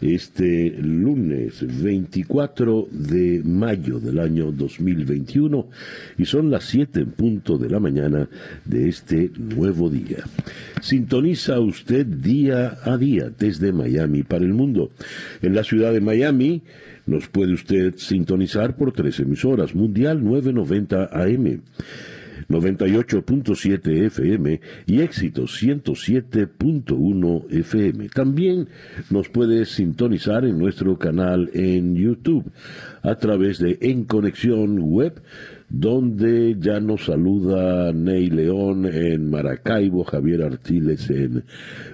este lunes 24 de mayo del año 2021 y son las 7 en punto de la mañana de este nuevo día. Sintoniza usted día a día desde Miami para el mundo. En la ciudad de Miami nos puede usted sintonizar por tres emisoras, Mundial 990 AM. 98.7 FM y éxito 107.1 FM. También nos puede sintonizar en nuestro canal en YouTube a través de En Conexión Web donde ya nos saluda Ney León en Maracaibo, Javier Artiles en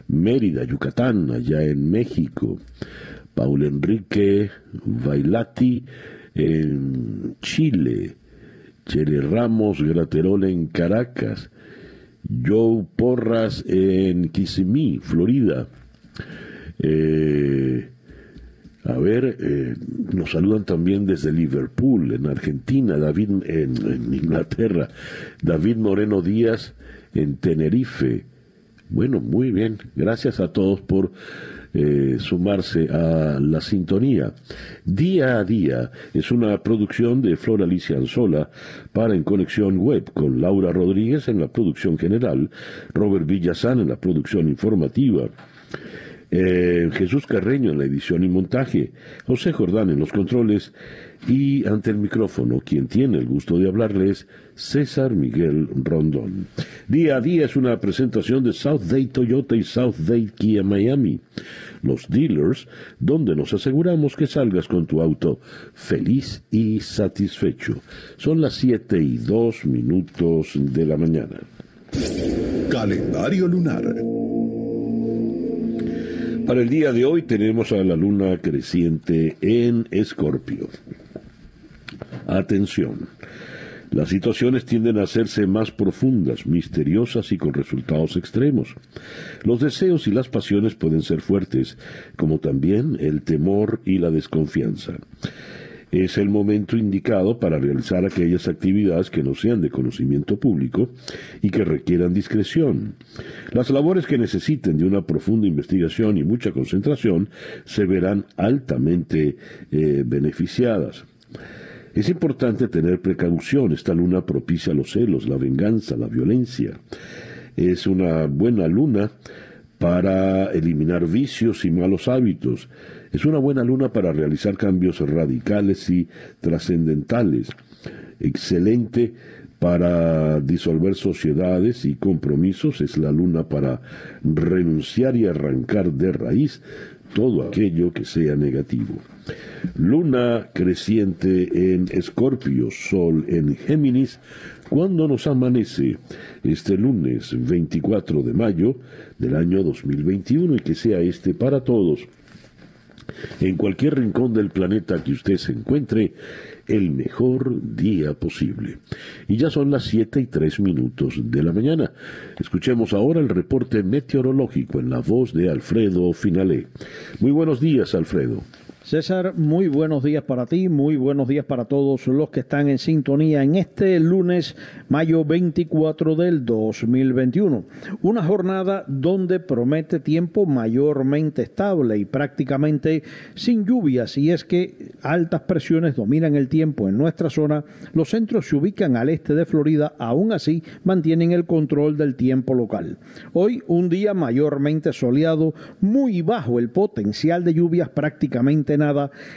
Mérida, Yucatán, allá en México, Paul Enrique Bailati en Chile, Chele Ramos Graterol en Caracas, Joe Porras en Kissimmee, Florida. Eh, a ver, eh, nos saludan también desde Liverpool, en Argentina, David en, Inglaterra, David Moreno Díaz en Tenerife. Bueno, muy bien. Gracias a todos por eh, sumarse a la sintonía. Día a día es una producción de Flor Alicia Anzola para En Conexión Web, con Laura Rodríguez en la producción general, Robert Villazán en la producción informativa. Eh, Jesús Carreño en la edición y montaje, José Jordán en los controles y ante el micrófono, quien tiene el gusto de hablarles, César Miguel Rondón. Día a día es una presentación de South Day Toyota y South Day Kia Miami, los dealers, donde nos aseguramos que salgas con tu auto feliz y satisfecho. Son las 7 y 2 minutos de la mañana. Calendario lunar. Para el día de hoy tenemos a la luna creciente en Escorpio. Atención. Las situaciones tienden a hacerse más profundas, misteriosas y con resultados extremos. Los deseos y las pasiones pueden ser fuertes, como también el temor y la desconfianza. Es el momento indicado para realizar aquellas actividades que no sean de conocimiento público y que requieran discreción. Las labores que necesiten de una profunda investigación y mucha concentración se verán altamente eh, beneficiadas. Es importante tener precaución. Esta luna propicia los celos, la venganza, la violencia. Es una buena luna para eliminar vicios y malos hábitos. Es una buena luna para realizar cambios radicales y trascendentales. Excelente para disolver sociedades y compromisos. Es la luna para renunciar y arrancar de raíz todo aquello que sea negativo. Luna creciente en Escorpio, Sol en Géminis, cuando nos amanece este lunes 24 de mayo del año 2021 y que sea este para todos. En cualquier rincón del planeta que usted se encuentre, el mejor día posible. Y ya son las 7 y 3 minutos de la mañana. Escuchemos ahora el reporte meteorológico en la voz de Alfredo Finalé. Muy buenos días, Alfredo. César, muy buenos días para ti, muy buenos días para todos los que están en sintonía en este lunes, mayo 24 del 2021. Una jornada donde promete tiempo mayormente estable y prácticamente sin lluvias. Y es que altas presiones dominan el tiempo en nuestra zona. Los centros se ubican al este de Florida, aún así mantienen el control del tiempo local. Hoy un día mayormente soleado, muy bajo el potencial de lluvias prácticamente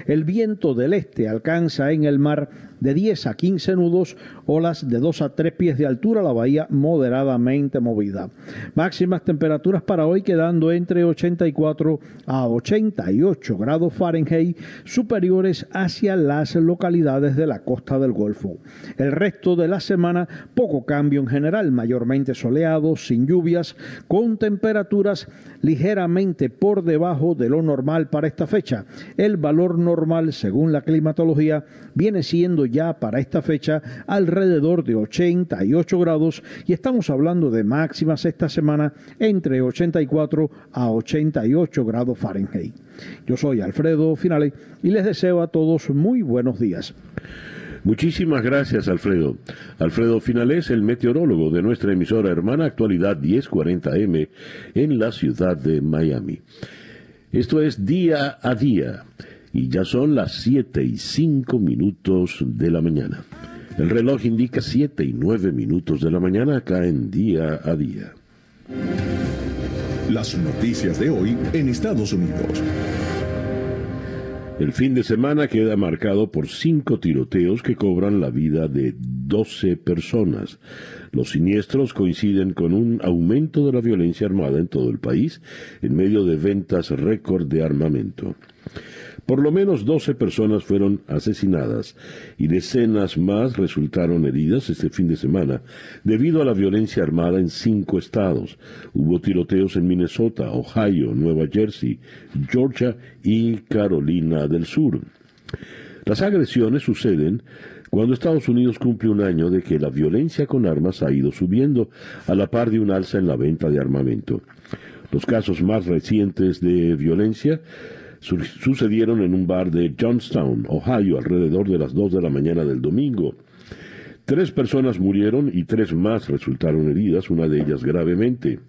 el viento del este alcanza en el mar de 10 a 15 nudos, olas de 2 a 3 pies de altura, la bahía moderadamente movida. Máximas temperaturas para hoy quedando entre 84 a 88 grados Fahrenheit, superiores hacia las localidades de la costa del Golfo. El resto de la semana, poco cambio en general, mayormente soleado, sin lluvias, con temperaturas ligeramente por debajo de lo normal para esta fecha. El valor normal, según la climatología, viene siendo ya para esta fecha alrededor de 88 grados y estamos hablando de máximas esta semana entre 84 a 88 grados Fahrenheit. Yo soy Alfredo Finale y les deseo a todos muy buenos días. Muchísimas gracias, Alfredo. Alfredo Finales, el meteorólogo de nuestra emisora hermana Actualidad 1040M en la ciudad de Miami. Esto es día a día y ya son las 7 y 5 minutos de la mañana. El reloj indica 7 y 9 minutos de la mañana acá en día a día. Las noticias de hoy en Estados Unidos. El fin de semana queda marcado por cinco tiroteos que cobran la vida de 12 personas. Los siniestros coinciden con un aumento de la violencia armada en todo el país en medio de ventas récord de armamento. Por lo menos 12 personas fueron asesinadas y decenas más resultaron heridas este fin de semana debido a la violencia armada en cinco estados. Hubo tiroteos en Minnesota, Ohio, Nueva Jersey, Georgia y Carolina del Sur. Las agresiones suceden cuando Estados Unidos cumple un año de que la violencia con armas ha ido subiendo a la par de un alza en la venta de armamento. Los casos más recientes de violencia sucedieron en un bar de Johnstown, Ohio, alrededor de las 2 de la mañana del domingo. Tres personas murieron y tres más resultaron heridas, una de ellas gravemente.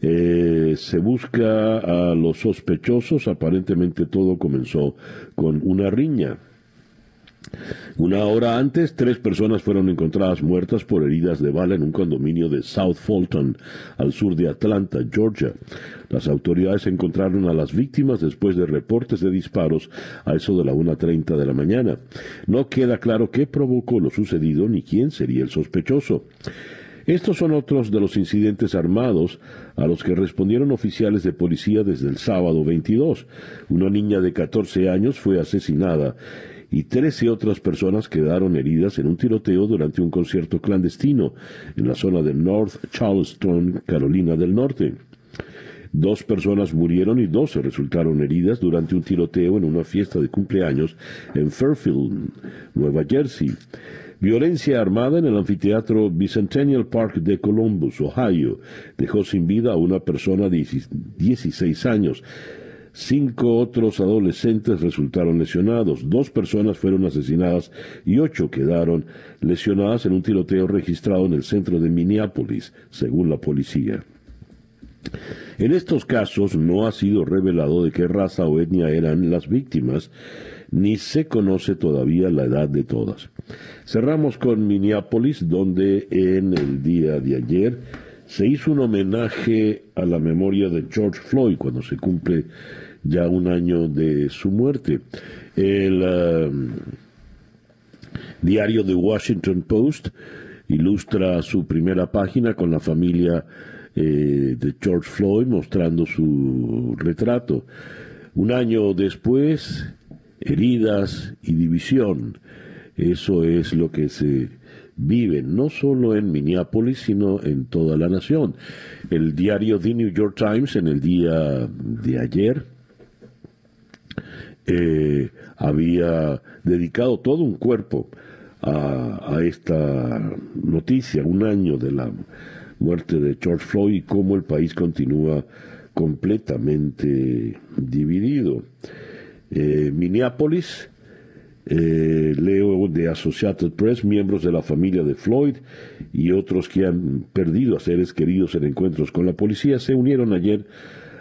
Eh, se busca a los sospechosos, aparentemente todo comenzó con una riña. Una hora antes, tres personas fueron encontradas muertas por heridas de bala en un condominio de South Fulton, al sur de Atlanta, Georgia. Las autoridades encontraron a las víctimas después de reportes de disparos a eso de la 1.30 de la mañana. No queda claro qué provocó lo sucedido ni quién sería el sospechoso. Estos son otros de los incidentes armados a los que respondieron oficiales de policía desde el sábado 22. Una niña de 14 años fue asesinada y 13 otras personas quedaron heridas en un tiroteo durante un concierto clandestino en la zona de North Charleston, Carolina del Norte. Dos personas murieron y 12 resultaron heridas durante un tiroteo en una fiesta de cumpleaños en Fairfield, Nueva Jersey. Violencia armada en el anfiteatro Bicentennial Park de Columbus, Ohio, dejó sin vida a una persona de 16 años. Cinco otros adolescentes resultaron lesionados, dos personas fueron asesinadas y ocho quedaron lesionadas en un tiroteo registrado en el centro de Minneapolis, según la policía. En estos casos no ha sido revelado de qué raza o etnia eran las víctimas, ni se conoce todavía la edad de todas. Cerramos con Minneapolis, donde en el día de ayer se hizo un homenaje a la memoria de George Floyd cuando se cumple ya un año de su muerte. El um, diario The Washington Post ilustra su primera página con la familia eh, de George Floyd mostrando su retrato. Un año después, heridas y división. Eso es lo que se vive no solo en Minneapolis, sino en toda la nación. El diario The New York Times en el día de ayer eh, había dedicado todo un cuerpo a, esta noticia, un año de la muerte de George Floyd y cómo el país continúa completamente dividido. Eh, Minneapolis, eh, leo de Associated Press, miembros de la familia de Floyd y otros que han perdido a seres queridos en encuentros con la policía se unieron ayer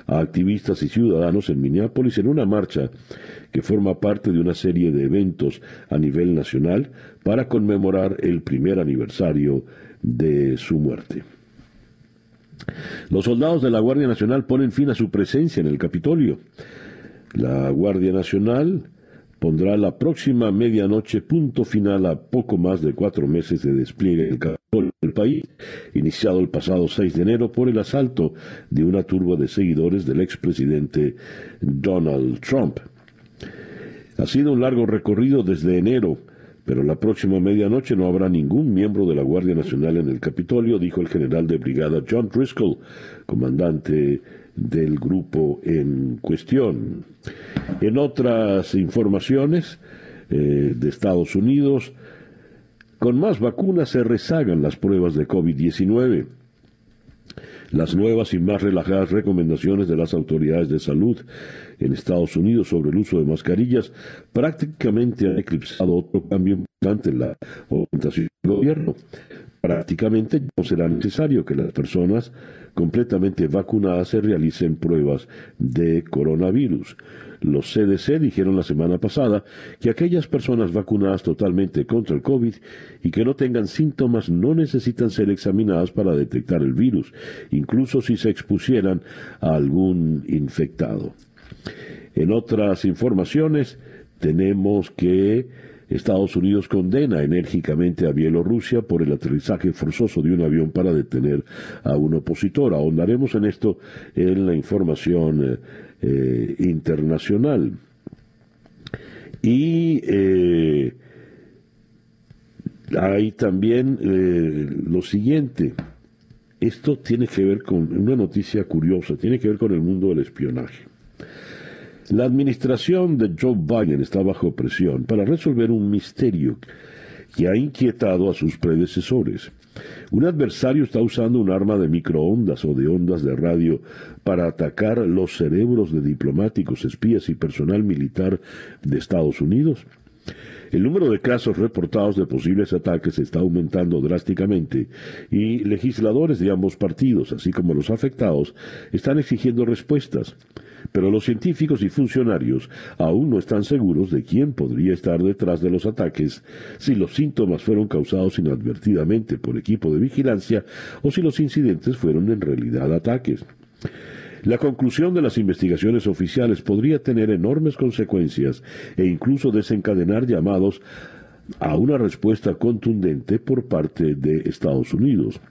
a activistas y ciudadanos en Minneapolis en una marcha que forma parte de una serie de eventos a nivel nacional para conmemorar el primer aniversario de su muerte. Los soldados de la Guardia Nacional ponen fin a su presencia en el Capitolio. La Guardia Nacional pondrá la próxima medianoche punto final a poco más de cuatro meses de despliegue en el país, iniciado el pasado 6 de enero por el asalto de una turba de seguidores del expresidente Donald Trump. Ha sido un largo recorrido desde enero, pero la próxima medianoche no habrá ningún miembro de la Guardia Nacional en el Capitolio, dijo el general de brigada John Driscoll, comandante del grupo en cuestión. En otras informaciones, eh, de Estados Unidos. Con más vacunas se rezagan las pruebas de COVID-19. Las nuevas y más relajadas recomendaciones de las autoridades de salud en Estados Unidos sobre el uso de mascarillas prácticamente han eclipsado otro cambio importante en la orientación del gobierno. Prácticamente no será necesario que las personas completamente vacunadas se realicen pruebas de coronavirus. Los CDC dijeron la semana pasada que aquellas personas vacunadas totalmente contra el COVID y que no tengan síntomas no necesitan ser examinadas para detectar el virus, incluso si se expusieran a algún infectado. En otras informaciones, tenemos que Estados Unidos condena enérgicamente a Bielorrusia por el aterrizaje forzoso de un avión para detener a un opositor. Ahondaremos en esto en la información eh, eh, internacional. Y eh, hay también lo siguiente. Esto tiene que ver con una noticia curiosa, tiene que ver con el mundo del espionaje. La administración de Joe Biden está bajo presión para resolver un misterio que ha inquietado a sus predecesores. Un adversario está usando un arma de microondas o de ondas de radio para atacar los cerebros de diplomáticos, espías y personal militar de Estados Unidos. El número de casos reportados de posibles ataques está aumentando drásticamente y legisladores de ambos partidos, así como los afectados, están exigiendo respuestas pero los científicos y funcionarios aún no están seguros de quién podría estar detrás de los ataques, si los síntomas fueron causados inadvertidamente por equipo de vigilancia o si los incidentes fueron en realidad ataques. La conclusión de las investigaciones oficiales podría tener enormes consecuencias e incluso desencadenar llamados a una respuesta contundente por parte de Estados Unidos.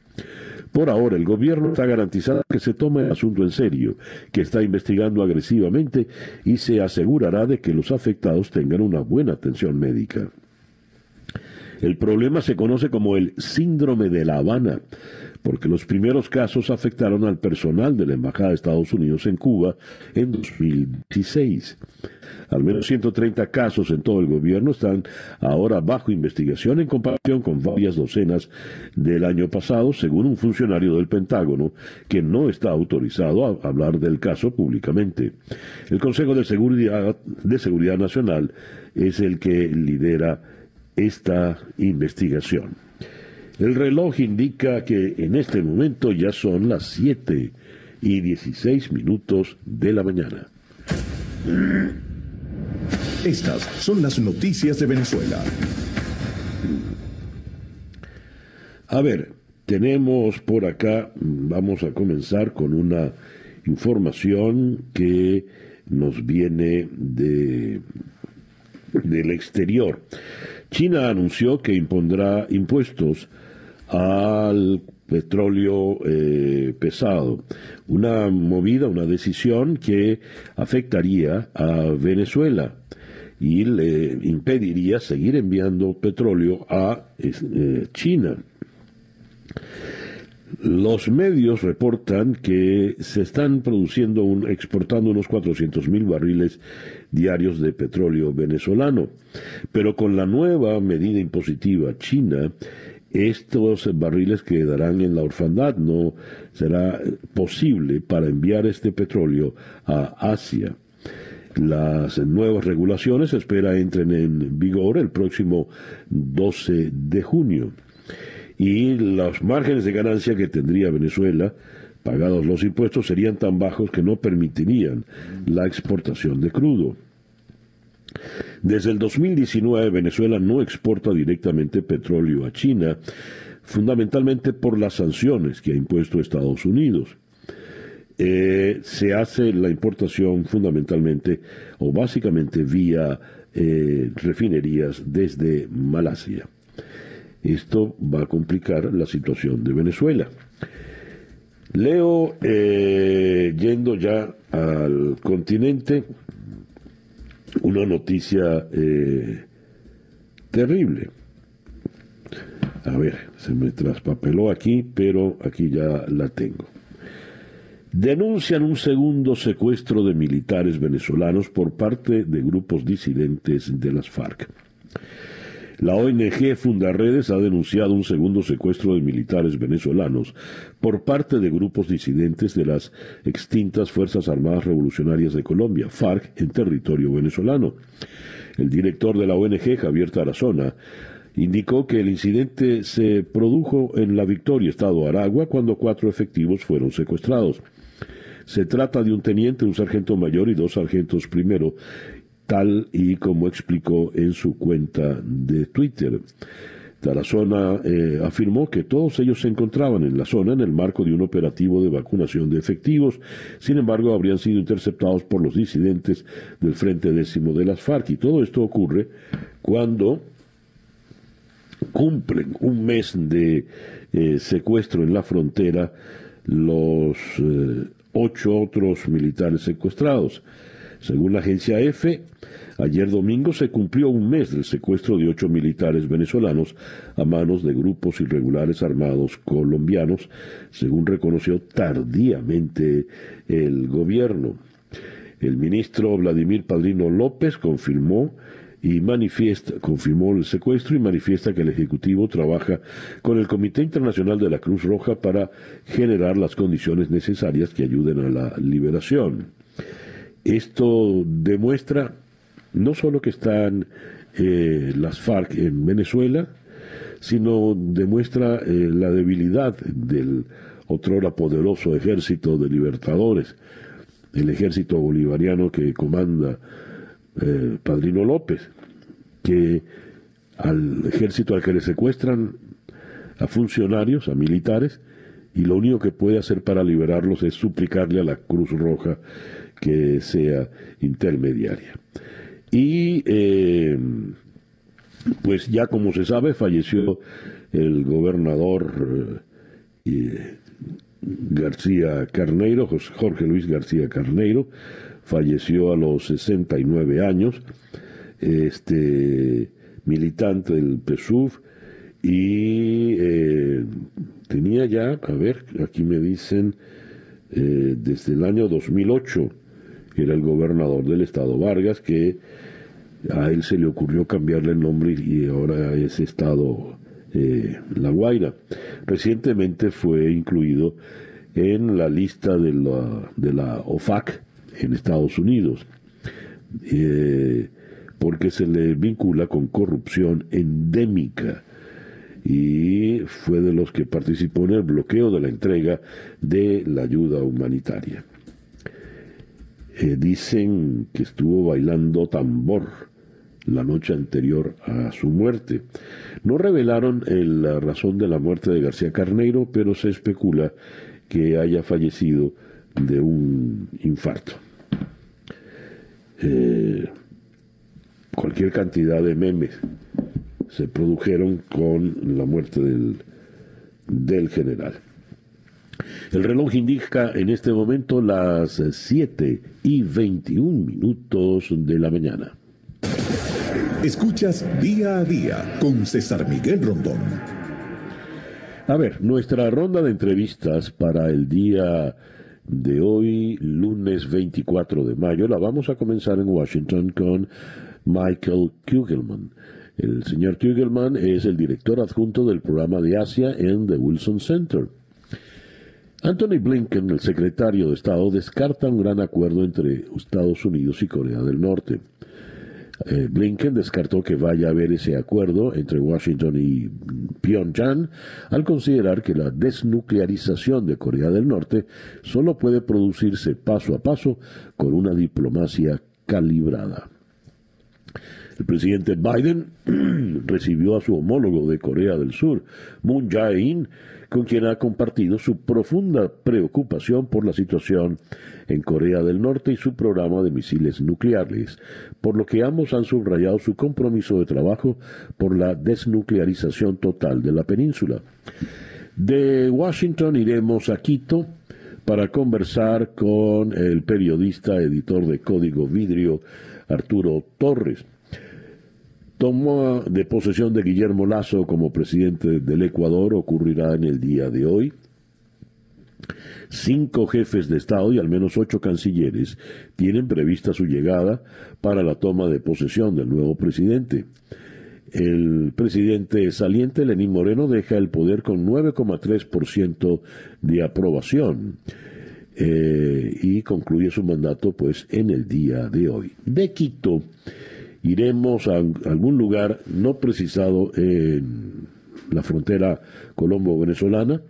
Por ahora, el gobierno está garantizando que se tome el asunto en serio, que está investigando agresivamente y se asegurará de que los afectados tengan una buena atención médica. El problema se conoce como el síndrome de La Habana, porque los primeros casos afectaron al personal de la Embajada de Estados Unidos en Cuba en 2016. Al menos 130 casos en todo el gobierno están ahora bajo investigación en comparación con varias docenas del año pasado, según un funcionario del Pentágono que no está autorizado a hablar del caso públicamente. El Consejo de Seguridad, de Seguridad Nacional es el que lidera esta investigación. El reloj indica que en este momento ya son las 7 y 16 minutos de la mañana. Estas son las noticias de Venezuela. A ver, tenemos por acá, vamos a comenzar con una información que nos viene de del exterior. China anunció que impondrá impuestos al petróleo eh, pesado. Una movida, una decisión que afectaría a Venezuela y le impediría seguir enviando petróleo a eh, China. Los medios reportan que se están produciendo, exportando unos 400 mil barriles diarios de petróleo venezolano, pero con la nueva medida impositiva china, estos barriles quedarán en la orfandad, no será posible para enviar este petróleo a Asia. Las nuevas regulaciones se espera entren en vigor el próximo 12 de junio. Y los márgenes de ganancia que tendría Venezuela, pagados los impuestos, serían tan bajos que no permitirían la exportación de crudo. Desde el 2019 Venezuela no exporta directamente petróleo a China, fundamentalmente por las sanciones que ha impuesto Estados Unidos. Eh, se hace la importación fundamentalmente o básicamente vía eh, refinerías desde Malasia. Esto va a complicar la situación de Venezuela. Leo, eh, yendo ya al continente, una noticia eh, terrible. A ver, se me traspapeló aquí, pero aquí ya la tengo. Denuncian un segundo secuestro de militares venezolanos por parte de grupos disidentes de las FARC. La ONG Fundarredes ha denunciado un segundo secuestro de militares venezolanos por parte de grupos disidentes de las extintas Fuerzas Armadas Revolucionarias de Colombia, FARC, en territorio venezolano. El director de la ONG, Javier Tarazona, indicó que el incidente se produjo en la Victoria, Estado Aragua, cuando cuatro efectivos fueron secuestrados. Se trata de un teniente, un sargento mayor y dos sargentos primero, tal y como explicó en su cuenta de Twitter. Tarazona eh, afirmó que todos ellos se encontraban en la zona en el marco de un operativo de vacunación de efectivos, sin embargo habrían sido interceptados por los disidentes del Frente Décimo de las FARC y todo esto ocurre cuando cumplen un mes de eh, secuestro en la frontera los eh, ocho otros militares secuestrados. Según la agencia EFE, ayer domingo se cumplió un mes del secuestro de ocho militares venezolanos a manos de grupos irregulares armados colombianos, según reconoció tardíamente el gobierno. El ministro Vladimir Padrino López confirmó y manifiesta, confirmó el secuestro y manifiesta que el Ejecutivo trabaja con el Comité Internacional de la Cruz Roja para generar las condiciones necesarias que ayuden a la liberación. Esto demuestra no solo que están eh, las FARC en Venezuela, sino demuestra eh, la debilidad del otrora poderoso ejército de libertadores, el ejército bolivariano que comanda eh, Padrino López, que al ejército al que le secuestran a funcionarios, a militares, y lo único que puede hacer para liberarlos es suplicarle a la Cruz Roja que sea intermediaria. Y eh, pues ya como se sabe, falleció el gobernador eh, García Carneiro, Jorge Luis García Carneiro, falleció a los 69 años, este militante del PSUV y eh, tenía ya, a ver, aquí me dicen, desde el año 2008 era el gobernador del estado Vargas, que a él se le ocurrió cambiarle el nombre y ahora es estado eh, La Guaira. Recientemente fue incluido en la lista de la, de la OFAC en Estados Unidos, eh, porque se le vincula con corrupción endémica y fue de los que participó en el bloqueo de la entrega de la ayuda humanitaria. Eh, dicen que estuvo bailando tambor la noche anterior a su muerte. No revelaron la razón de la muerte de García Carneiro, pero se especula que haya fallecido de un infarto. Eh, cualquier cantidad de memes se produjeron con la muerte del general. El reloj indica en este momento las 7 y 21 minutos de la mañana. Escuchas día a día con César Miguel Rondón. A ver, nuestra ronda de entrevistas para el día de hoy, lunes 24 de mayo, la vamos a comenzar en Washington con Michael Kugelman. El señor Kugelman es el director adjunto del programa de Asia en The Wilson Center. Anthony Blinken, el secretario de Estado, descarta un gran acuerdo entre Estados Unidos y Corea del Norte. Eh, Blinken descartó que vaya a haber ese acuerdo entre Washington y Pyongyang al considerar que la desnuclearización de Corea del Norte solo puede producirse paso a paso con una diplomacia calibrada. El presidente Biden recibió a su homólogo de Corea del Sur, Moon Jae-in, con quien ha compartido su profunda preocupación por la situación en Corea del Norte y su programa de misiles nucleares, por lo que ambos han subrayado su compromiso de trabajo por la desnuclearización total de la península. De Washington iremos a Quito para conversar con el periodista, editor de Código Vidrio, Arturo Torres toma de posesión de Guillermo Lazo como presidente del Ecuador ocurrirá en el día de hoy. Cinco jefes de Estado y al menos ocho cancilleres tienen prevista su llegada para la toma de posesión del nuevo presidente. el presidente saliente Lenín Moreno deja el poder con 9,3% de aprobación eh, y concluye su mandato pues en el día de hoy. De Quito iremos a algún lugar no precisado en la frontera colombo-venezolana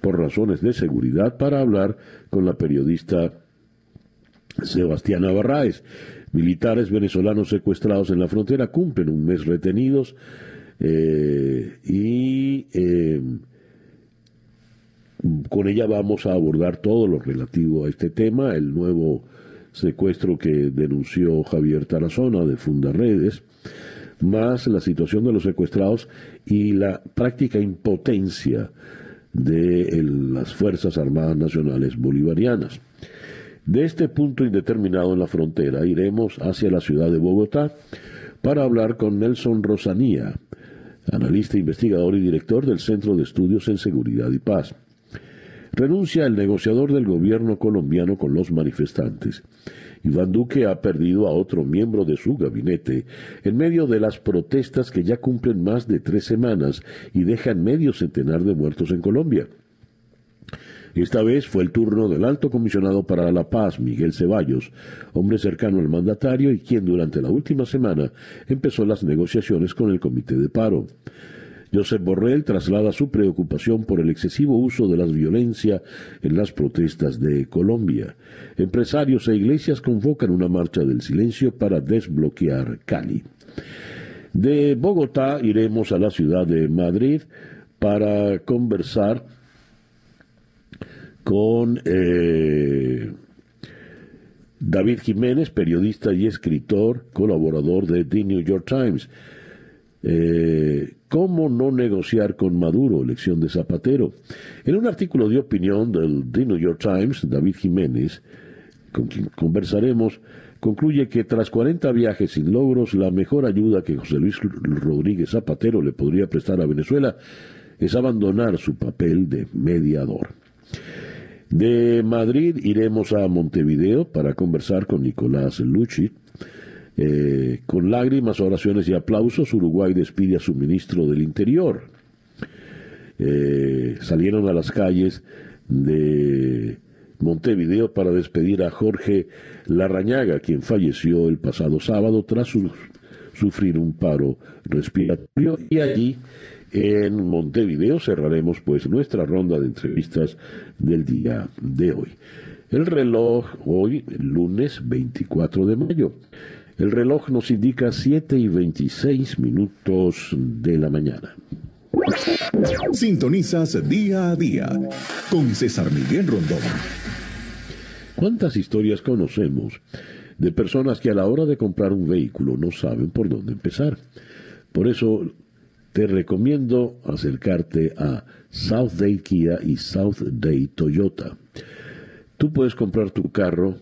por razones de seguridad para hablar con la periodista Sebastián Barraez. Militares venezolanos secuestrados en la frontera cumplen un mes retenidos eh, y eh, con ella vamos a abordar todo lo relativo a este tema, el nuevo secuestro que denunció Javier Tarazona de Fundaredes, más la situación de los secuestrados y la práctica impotencia de las Fuerzas Armadas Nacionales Bolivarianas. De este punto indeterminado en la frontera iremos hacia la ciudad de Bogotá para hablar con Nelson Rosanía, analista, investigador y director del Centro de Estudios en Seguridad y Paz. Renuncia el negociador del gobierno colombiano con los manifestantes. Iván Duque ha perdido a otro miembro de su gabinete en medio de las protestas que ya cumplen más de tres semanas y dejan medio centenar de muertos en Colombia. Esta vez fue el turno del alto comisionado para la paz, Miguel Ceballos, hombre cercano al mandatario y quien durante la última semana empezó las negociaciones con el comité de paro. Josep Borrell traslada su preocupación por el excesivo uso de la violencia en las protestas de Colombia. Empresarios e iglesias convocan una marcha del silencio para desbloquear Cali. De Bogotá iremos a la ciudad de Madrid para conversar con eh, David Jiménez, periodista y escritor, colaborador de The New York Times. Eh, ¿Cómo no negociar con Maduro? Elección de Zapatero. En un artículo de opinión del The New York Times, David Jiménez, con quien conversaremos, concluye que tras 40 viajes sin logros, la mejor ayuda que José Luis Rodríguez Zapatero le podría prestar a Venezuela es abandonar su papel de mediador. De Madrid iremos a Montevideo para conversar con Nicolás Lucci. Eh, con lágrimas, oraciones y aplausos, Uruguay despide a su ministro del Interior. Eh, salieron a las calles de Montevideo para despedir a Jorge Larrañaga, quien falleció el pasado sábado tras sufrir un paro respiratorio. Y allí en Montevideo cerraremos pues nuestra ronda de entrevistas del día de hoy. El reloj hoy, lunes 24 de mayo. El reloj nos indica 7 y 26 minutos de la mañana. Sintonizas día a día con César Miguel Rondón. ¿Cuántas historias conocemos de personas que a la hora de comprar un vehículo no saben por dónde empezar? Por eso te recomiendo acercarte a South Day Kia y South Day Toyota. Tú puedes comprar tu carro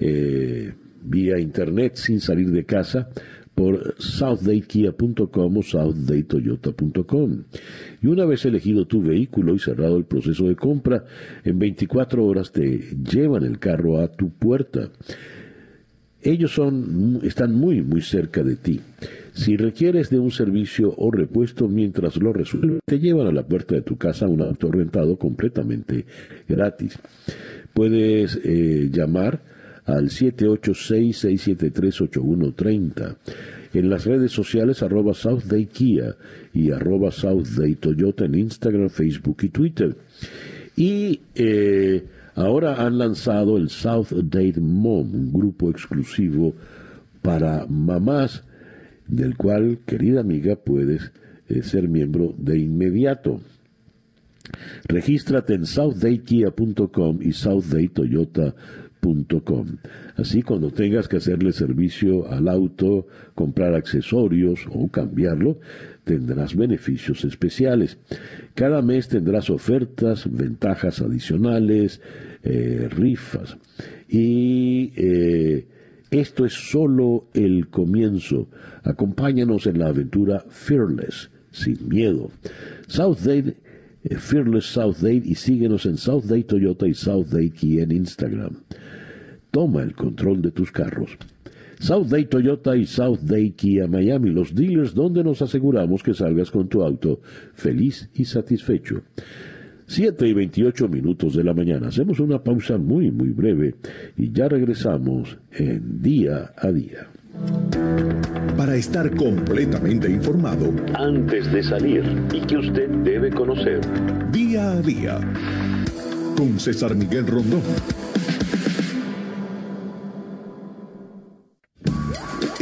eh, vía internet sin salir de casa por southdaykia.com o southdaytoyota.com. Y una vez elegido tu vehículo y cerrado el proceso de compra, en 24 horas te llevan el carro a tu puerta. Ellos son, están muy, muy cerca de ti. Si requieres de un servicio o repuesto mientras lo resuelven, te llevan a la puerta de tu casa un auto rentado completamente gratis. Puedes eh, llamar al 786-673-8130. En las redes sociales arroba South Kia y arroba South Toyota en Instagram, Facebook y Twitter. Y eh, ahora han lanzado el South Date Mom, un grupo exclusivo para mamás del cual, querida amiga, puedes eh, ser miembro de inmediato. Regístrate en southdaykia.com y southdaytoyota.com. Así cuando tengas que hacerle servicio al auto, comprar accesorios o cambiarlo, tendrás beneficios especiales. Cada mes tendrás ofertas, ventajas adicionales, eh, rifas. Y eh, esto es solo el comienzo. Acompáñanos en la aventura Fearless, sin miedo. South eh, Fearless South Date y síguenos en South Date Toyota y South Kia en Instagram. Toma el control de tus carros. South Day Toyota y South Day Kia Miami, los dealers donde nos aseguramos que salgas con tu auto feliz y satisfecho. 7 y 28 minutos de la mañana. Hacemos una pausa muy, muy breve y ya regresamos en día a día. Para estar completamente informado, antes de salir y que usted debe conocer, día a día, con César Miguel Rondón.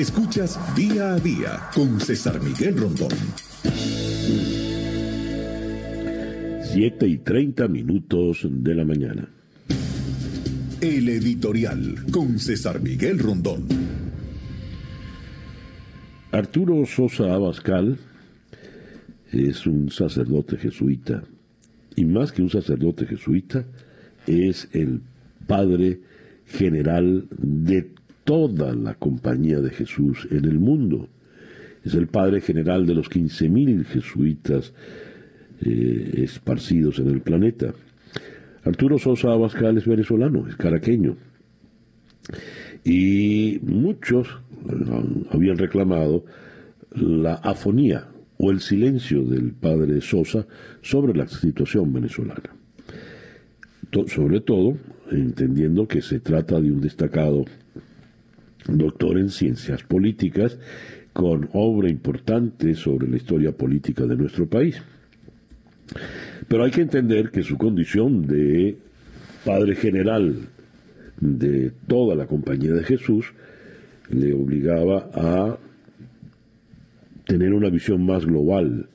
Escuchas día a día con César Miguel Rondón. 7 y 30 minutos de la mañana. El editorial con César Miguel Rondón. Arturo Sosa Abascal es un sacerdote jesuita y más que un sacerdote jesuita es el padre general de toda la compañía de Jesús en el mundo. Es el padre general de los 15.000 jesuitas eh, esparcidos en el planeta. Arturo Sosa Abascal es venezolano, es caraqueño. Y muchos eh, habían reclamado la afonía o el silencio del padre Sosa sobre la situación venezolana. sobre todo, entendiendo que se trata de un destacado doctor en ciencias políticas con obra importante sobre la historia política de nuestro país. Pero hay que entender que su condición de padre general de toda la compañía de Jesús le obligaba a tener una visión más global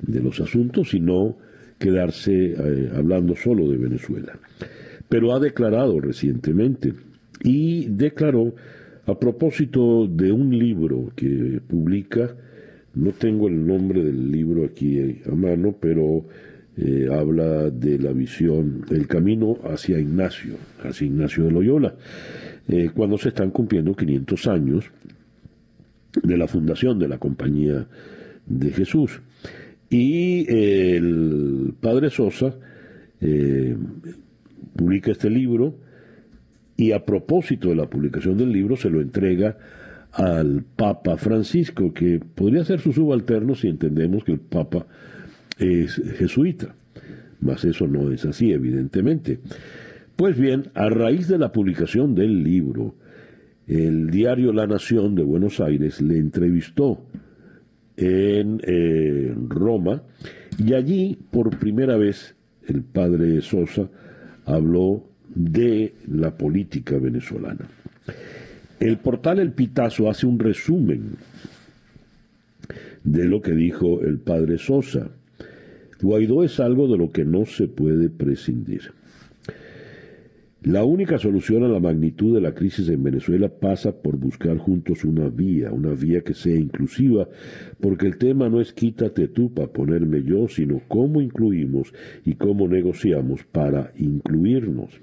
de los asuntos y no quedarse eh, hablando solo de Venezuela. Pero ha declarado recientemente y declaró a propósito de un libro que publica no tengo el nombre del libro aquí a mano, pero eh, habla de la visión, el camino hacia Ignacio, hacia Ignacio de Loyola, eh, cuando se están cumpliendo 500 años de la fundación de la Compañía de Jesús. Y eh, el padre Sosa publica este libro y a propósito de la publicación del libro se lo entrega al Papa Francisco, que podría ser su subalterno si entendemos que el Papa es jesuita. Mas eso no es así, evidentemente. Pues bien, a raíz de la publicación del libro, el diario La Nación de Buenos Aires le entrevistó en eh, Roma y allí por primera vez el padre Sosa habló de la política venezolana. El portal El Pitazo hace un resumen de lo que dijo el padre Sosa. Guaidó es algo de lo que no se puede prescindir. La única solución a la magnitud de la crisis en Venezuela pasa por buscar juntos una vía, una vía que sea inclusiva, porque el tema no es quítate tú para ponerme yo, sino cómo incluimos y cómo negociamos para incluirnos.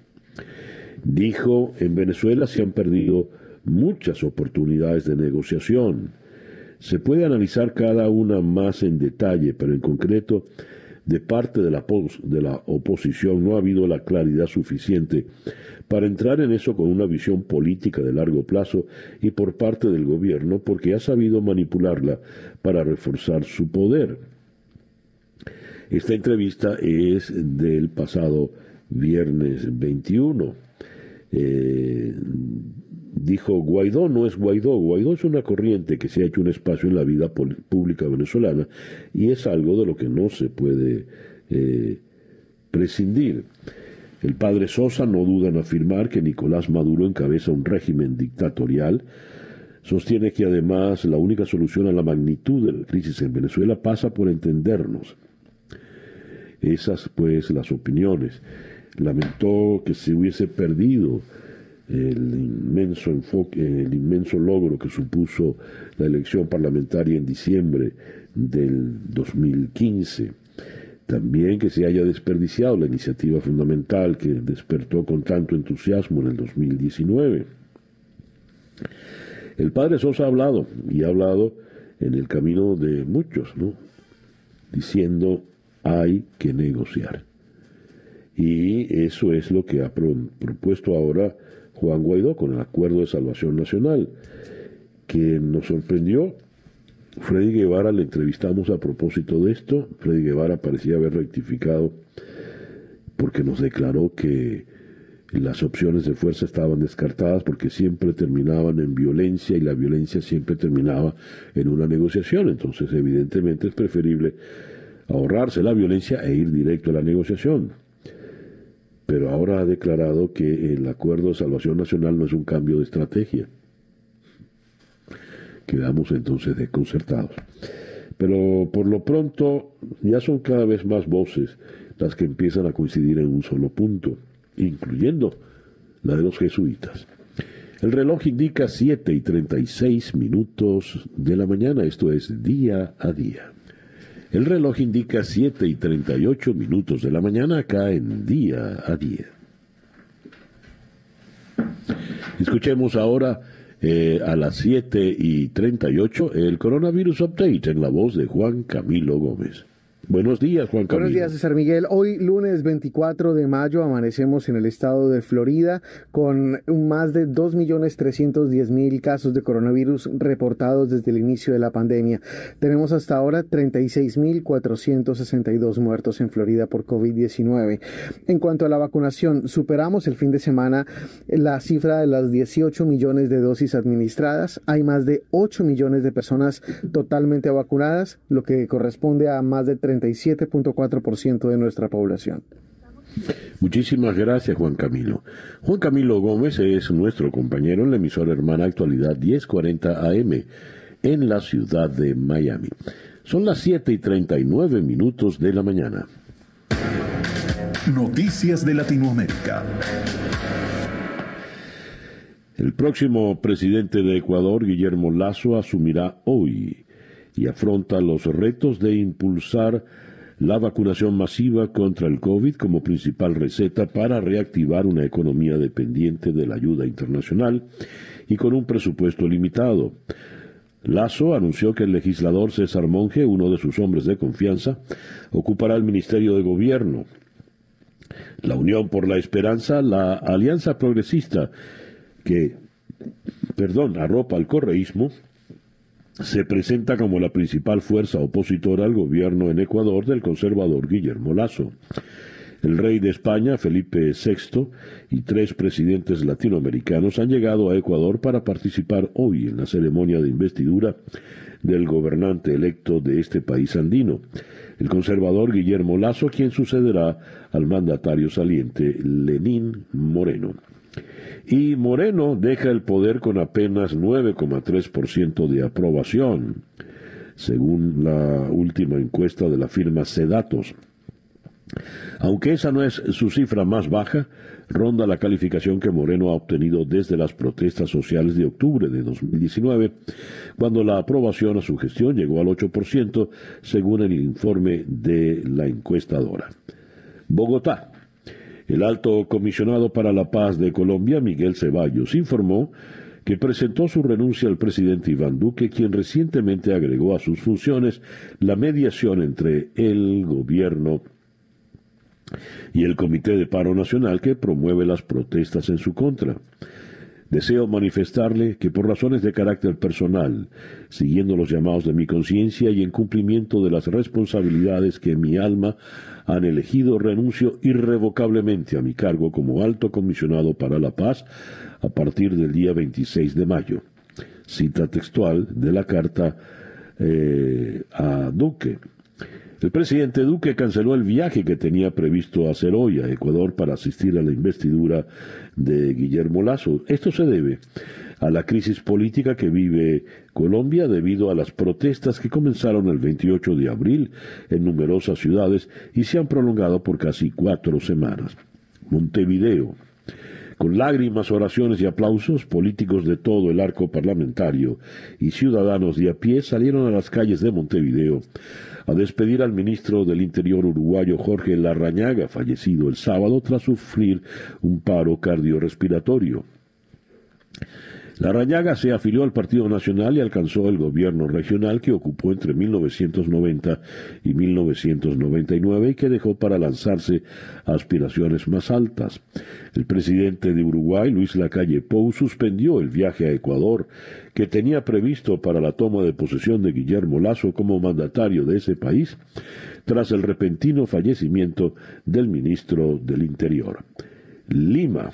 Dijo, en Venezuela se han perdido muchas oportunidades de negociación. Se puede analizar cada una más en detalle, pero en concreto, de parte de la, oposición no ha habido la claridad suficiente para entrar en eso con una visión política de largo plazo y por parte del gobierno porque ha sabido manipularla para reforzar su poder. Esta entrevista es del pasado viernes 21. Eh, dijo Guaidó no es Guaidó, Guaidó es una corriente que se ha hecho un espacio en la vida pública venezolana y es algo de lo que no se puede eh, prescindir. El padre Sosa no duda en afirmar que Nicolás Maduro encabeza un régimen dictatorial. Sostiene que además la única solución a la magnitud de la crisis en Venezuela pasa por entendernos. Esas pues las opiniones. Lamentó que se hubiese perdido el inmenso enfoque, el inmenso logro que supuso la elección parlamentaria en diciembre del 2015. También que se haya desperdiciado la iniciativa fundamental que despertó con tanto entusiasmo en el 2019. El padre Sosa ha hablado y ha hablado en el camino de muchos, ¿no? Diciendo hay que negociar. Y eso es lo que ha propuesto ahora Juan Guaidó con el Acuerdo de Salvación Nacional, que nos sorprendió. Freddy Guevara le entrevistamos a propósito de esto. Freddy Guevara parecía haber rectificado porque nos declaró que las opciones de fuerza estaban descartadas porque siempre terminaban en violencia y la violencia siempre terminaba en una negociación. Entonces, evidentemente es preferible ahorrarse la violencia e ir directo a la negociación. Pero ahora ha declarado que el acuerdo de salvación nacional no es un cambio de estrategia. Quedamos entonces desconcertados. Pero por lo pronto ya son cada vez más voces las que empiezan a coincidir en un solo punto incluyendo la de los jesuitas. El reloj indica 7 y 36 minutos de la mañana, esto es día a día. El reloj indica 7 y 38 minutos de la mañana acá en día a día. Escuchemos ahora eh, a las 7 y 38 el coronavirus update en la voz de Juan Camilo Gómez. Buenos días, Juan Camilo. Buenos días, César Miguel. Hoy, lunes 24 de mayo, amanecemos en el estado de Florida con más de 2.310.000 casos de coronavirus reportados desde el inicio de la pandemia. Tenemos hasta ahora 36.462 muertos en Florida por COVID-19. En cuanto a la vacunación, superamos el fin de semana la cifra de las 18 millones de dosis administradas. Hay más de 8 millones de personas totalmente vacunadas, lo que corresponde a más de 30 37.4% de nuestra población. Muchísimas gracias, Juan Camilo. Juan Camilo Gómez es nuestro compañero en la emisora hermana Actualidad 1040 AM en la ciudad de Miami. Son las 7 y 39 minutos de la mañana. Noticias de Latinoamérica. El próximo presidente de Ecuador, Guillermo Lazo, asumirá hoy y afronta los retos de impulsar la vacunación masiva contra el COVID como principal receta para reactivar una economía dependiente de la ayuda internacional y con un presupuesto limitado. Lazo anunció que el legislador César Monge, uno de sus hombres de confianza, ocupará el Ministerio de Gobierno. La Unión por la Esperanza, la Alianza Progresista, que, perdón, arropa al correísmo, se presenta como la principal fuerza opositora al gobierno en Ecuador del conservador Guillermo Lazo. El rey de España, Felipe VI, y tres presidentes latinoamericanos han llegado a Ecuador para participar hoy en la ceremonia de investidura del gobernante electo de este país andino, el conservador Guillermo Lazo, quien sucederá al mandatario saliente Lenín Moreno. Y Moreno deja el poder con apenas 9,3% de aprobación, según la última encuesta de la firma Sedatos. Aunque esa no es su cifra más baja, ronda la calificación que Moreno ha obtenido desde las protestas sociales de octubre de 2019, cuando la aprobación a su gestión llegó al 8%, según el informe de la encuestadora. Bogotá. El alto comisionado para la paz de Colombia, Miguel Ceballos, informó que presentó su renuncia al presidente Iván Duque, quien recientemente agregó a sus funciones la mediación entre el gobierno y el Comité de Paro Nacional que promueve las protestas en su contra. Deseo manifestarle que por razones de carácter personal, siguiendo los llamados de mi conciencia y en cumplimiento de las responsabilidades que mi alma han elegido, renuncio irrevocablemente a mi cargo como alto comisionado para la paz a partir del día 26 de mayo. Cita textual de la carta eh, a Duque. El presidente Duque canceló el viaje que tenía previsto hacer hoy a Ecuador para asistir a la investidura de Guillermo Lazo. Esto se debe a la crisis política que vive Colombia debido a las protestas que comenzaron el 28 de abril en numerosas ciudades y se han prolongado por casi cuatro semanas. Montevideo. Con lágrimas, oraciones y aplausos, políticos de todo el arco parlamentario y ciudadanos de a pie salieron a las calles de Montevideo a despedir al ministro del Interior uruguayo Jorge Larrañaga, fallecido el sábado tras sufrir un paro cardiorrespiratorio. La Rañaga se afilió al Partido Nacional y alcanzó el gobierno regional que ocupó entre 1990 y 1999 y que dejó para lanzarse a aspiraciones más altas. El presidente de Uruguay, Luis Lacalle Pou, suspendió el viaje a Ecuador que tenía previsto para la toma de posesión de Guillermo Lazo como mandatario de ese país tras el repentino fallecimiento del ministro del Interior. Lima.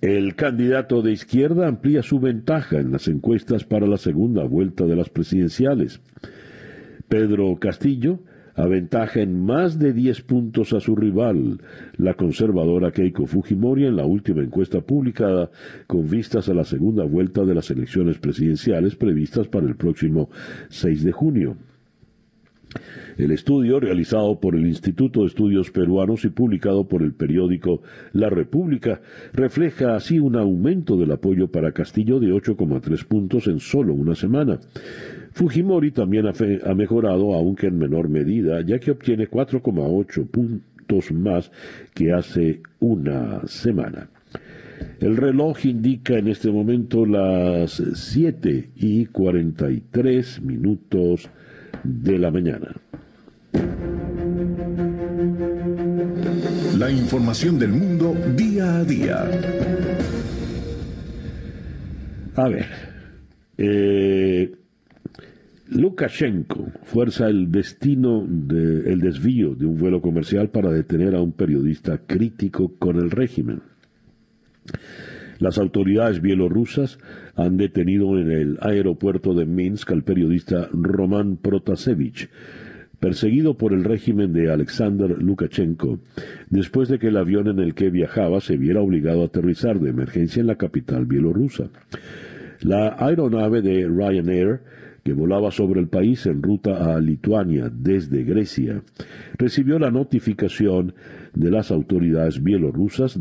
El candidato de izquierda amplía su ventaja en las encuestas para la segunda vuelta de las presidenciales. Pedro Castillo aventaja en más de 10 puntos a su rival, la conservadora Keiko Fujimori, en la última encuesta publicada con vistas a la segunda vuelta de las elecciones presidenciales previstas para el próximo 6 de junio. El estudio, realizado por el Instituto de Estudios Peruanos y publicado por el periódico La República, refleja así un aumento del apoyo para Castillo de 8,3 puntos en solo una semana. Fujimori también ha, mejorado, aunque en menor medida, ya que obtiene 4,8 puntos más que hace una semana. El reloj indica en este momento las 7 y 43 minutos de la mañana. La información del mundo día a día. A ver, eh, Lukashenko fuerza el destino de, el desvío de un vuelo comercial para detener a un periodista crítico con el régimen. Las autoridades bielorrusas han detenido en el aeropuerto de Minsk al periodista Roman Protasevich, perseguido por el régimen de Alexander Lukashenko, después de que el avión en el que viajaba se viera obligado a aterrizar de emergencia en la capital bielorrusa. La aeronave de Ryanair que volaba sobre el país en ruta a Lituania desde Grecia, recibió la notificación de las autoridades bielorrusas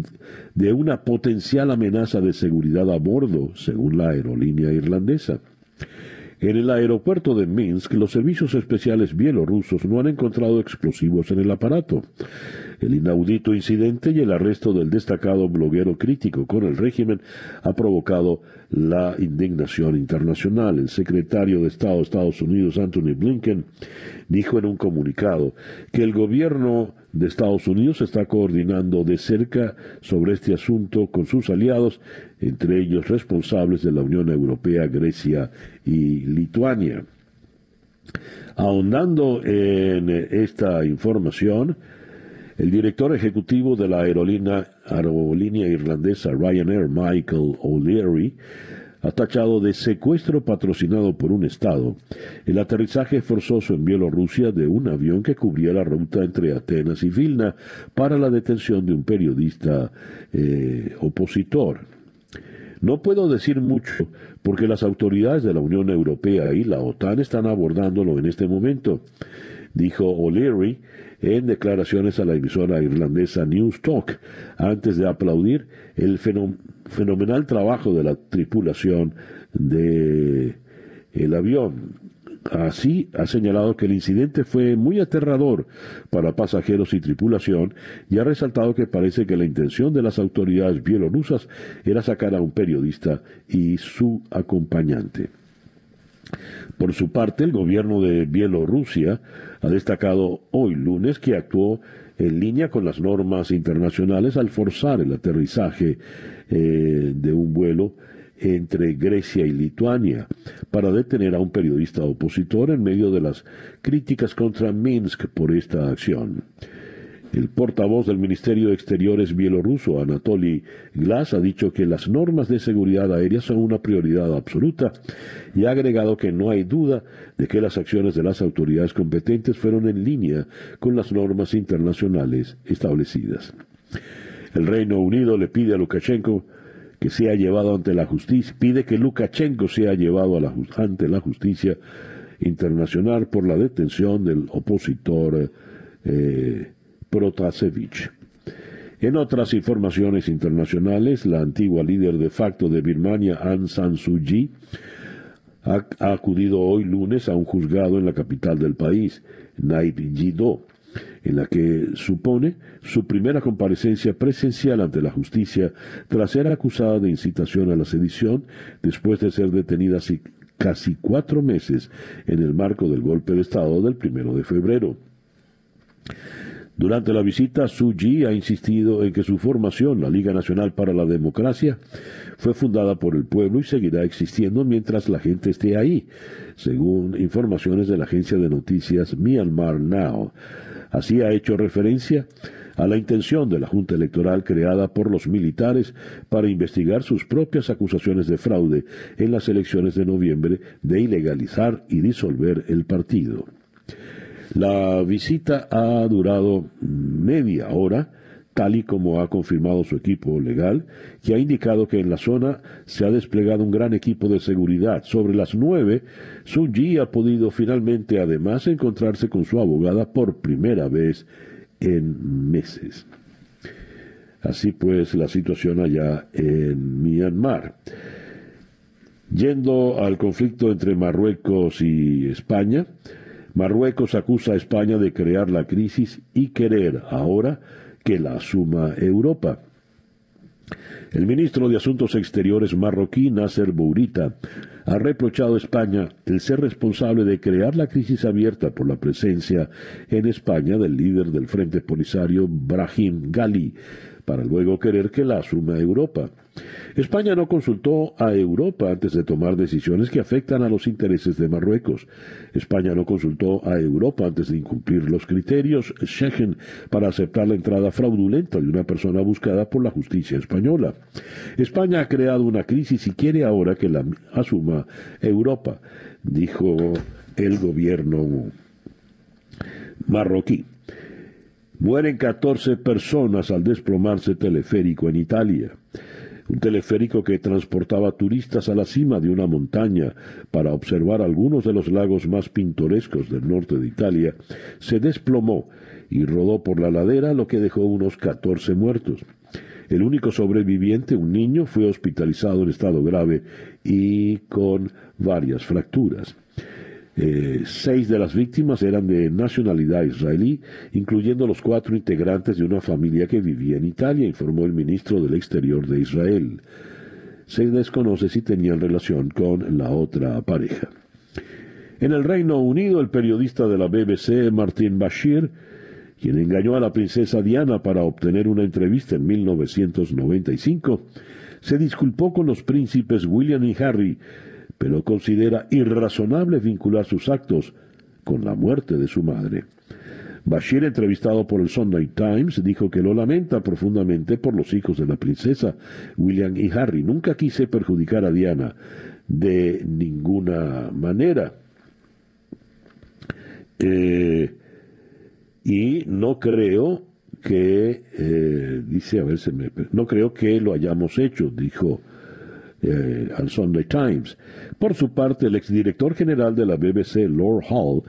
de una potencial amenaza de seguridad a bordo, según la aerolínea irlandesa. En el aeropuerto de Minsk, los servicios especiales bielorrusos no han encontrado explosivos en el aparato. El inaudito incidente y el arresto del destacado bloguero crítico con el régimen ha provocado la indignación internacional. El secretario de Estado de Estados Unidos, Anthony Blinken, dijo en un comunicado que el gobierno de Estados Unidos está coordinando de cerca sobre este asunto con sus aliados, entre ellos responsables de la Unión Europea, Grecia y Lituania. Ahondando en esta información, el director ejecutivo de la aerolínea, aerolínea irlandesa Ryanair, Michael O'Leary, ha tachado de secuestro patrocinado por un Estado el aterrizaje forzoso en Bielorrusia de un avión que cubría la ruta entre Atenas y Vilna para la detención de un periodista eh, opositor. No puedo decir mucho porque las autoridades de la Unión Europea y la OTAN están abordándolo en este momento, dijo O'Leary en declaraciones a la emisora irlandesa News Talk antes de aplaudir el fenomenal trabajo de la tripulación de el avión. Así ha señalado que el incidente fue muy aterrador para pasajeros y tripulación y ha resaltado que parece que la intención de las autoridades bielorrusas era sacar a un periodista y su acompañante. Por su parte, el gobierno de Bielorrusia ha destacado hoy lunes que actuó en línea con las normas internacionales al forzar el aterrizaje eh, de un vuelo entre Grecia y Lituania para detener a un periodista opositor en medio de las críticas contra Minsk por esta acción. El portavoz del Ministerio de Exteriores bielorruso, Anatoly Glass, ha dicho que las normas de seguridad aérea son una prioridad absoluta y ha agregado que no hay duda de que las acciones de las autoridades competentes fueron en línea con las normas internacionales establecidas. El Reino Unido le pide a Lukashenko que sea llevado ante la justicia, pide que Lukashenko sea llevado ante la justicia internacional por la detención del opositor eh, Protasevich. En otras informaciones internacionales, la antigua líder de facto de Birmania, Aung San Suu Kyi, ha, acudido hoy lunes a un juzgado en la capital del país, Naypyidaw, en la que supone su primera comparecencia presencial ante la justicia tras ser acusada de incitación a la sedición después de ser detenida casi cuatro meses en el marco del golpe de Estado del primero de febrero. Durante la visita, Su Ji ha insistido en que su formación, la Liga Nacional para la Democracia, fue fundada por el pueblo y seguirá existiendo mientras la gente esté ahí, según informaciones de la agencia de noticias Myanmar Now. Así ha hecho referencia a la intención de la Junta Electoral creada por los militares para investigar sus propias acusaciones de fraude en las elecciones de noviembre de ilegalizar y disolver el partido. La visita ha durado media hora, tal y como ha confirmado su equipo legal, que ha indicado que en la zona se ha desplegado un gran equipo de seguridad. Sobre las nueve, Sun Ji ha podido finalmente además encontrarse con su abogada por primera vez en meses. Así pues, la situación allá en Myanmar. Yendo al conflicto entre Marruecos y España, Marruecos acusa a España de crear la crisis y querer ahora que la asuma Europa. El ministro de Asuntos Exteriores marroquí, Nasser Bourita, ha reprochado a España el ser responsable de crear la crisis abierta por la presencia en España del líder del Frente Polisario, Brahim Ghali, para luego querer que la asuma Europa. España no consultó a Europa antes de tomar decisiones que afectan a los intereses de Marruecos. España no consultó a Europa antes de incumplir los criterios Schengen para aceptar la entrada fraudulenta de una persona buscada por la justicia española. España ha creado una crisis y quiere ahora que la asuma Europa, dijo el gobierno marroquí. Mueren 14 personas al desplomarse teleférico en Italia un teleférico que transportaba turistas a la cima de una montaña para observar algunos de los lagos más pintorescos del norte de Italia, se desplomó y rodó por la ladera, lo que dejó unos 14 muertos. El único sobreviviente, un niño, fue hospitalizado en estado grave y con varias fracturas. Eh, seis de las víctimas eran de nacionalidad israelí, incluyendo los cuatro integrantes de una familia que vivía en Italia, informó el ministro del Exterior de Israel. Se desconoce si tenían relación con la otra pareja. En el Reino Unido, el periodista de la BBC, Martin Bashir, quien engañó a la princesa Diana para obtener una entrevista en 1995, se disculpó con los príncipes William y Harry pero considera irrazonable vincular sus actos con la muerte de su madre. Bashir, entrevistado por el Sunday Times, dijo que lo lamenta profundamente por los hijos de la princesa, William y Harry. Nunca quise perjudicar a Diana de ninguna manera. Eh, y no creo que, eh, dice, a ver, se me, no creo que lo hayamos hecho, dijo eh, al Sunday Times. Por su parte, el exdirector general de la BBC, Lord Hall,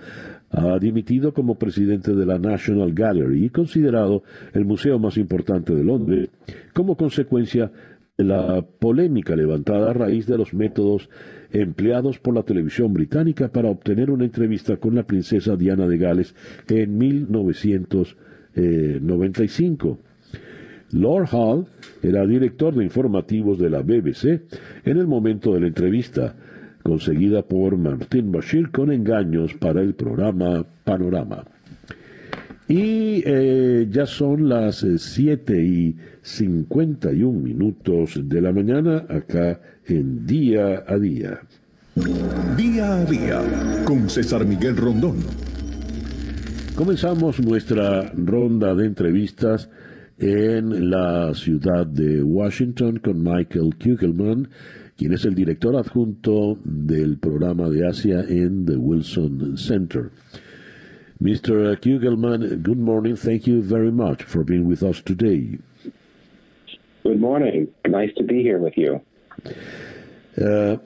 ha dimitido como presidente de la National Gallery, considerado el museo más importante de Londres, como consecuencia de la polémica levantada a raíz de los métodos empleados por la televisión británica para obtener una entrevista con la princesa Diana de Gales en 1995. Lord Hall era director de informativos de la BBC en el momento de la entrevista, conseguida por Martin Bashir con engaños para el programa Panorama. Y eh, ya son las 7 eh, y 51 minutos de la mañana acá en Día a Día. Día a Día con César Miguel Rondón. Comenzamos nuestra ronda de entrevistas en la ciudad de Washington con Michael Kugelman, quien es el director adjunto del programa de Asia en the Wilson Center. Mr. Kugelman, good morning. Thank you very much for being with us today. Good morning. Nice to be here with you. Uh,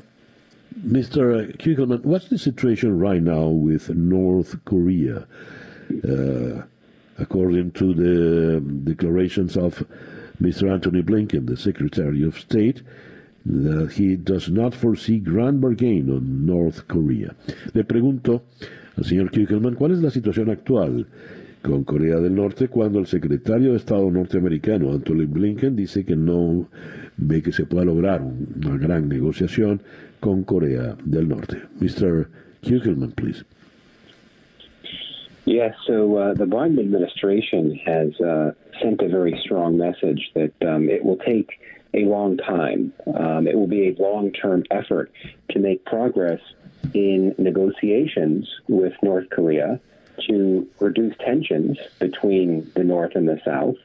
Mr. Kugelman, what's the situation right now with North Korea? Uh, according to the um, declarations of Mr. Anthony Blinken, the Secretary of State, that he does not foresee grand bargain on North Korea. Le pregunto al señor Kirkelman cuál es la situación actual con Corea del Norte cuando el secretario de Estado norteamericano, Anthony Blinken, dice que no ve que se pueda lograr una gran negociación con Corea del Norte. Mr. Kugelman, please. Yes, so uh, the Biden administration has uh, sent a very strong message that um, it will take a long time. Um, it will be a long term effort to make progress in negotiations with North Korea to reduce tensions between the North and the South.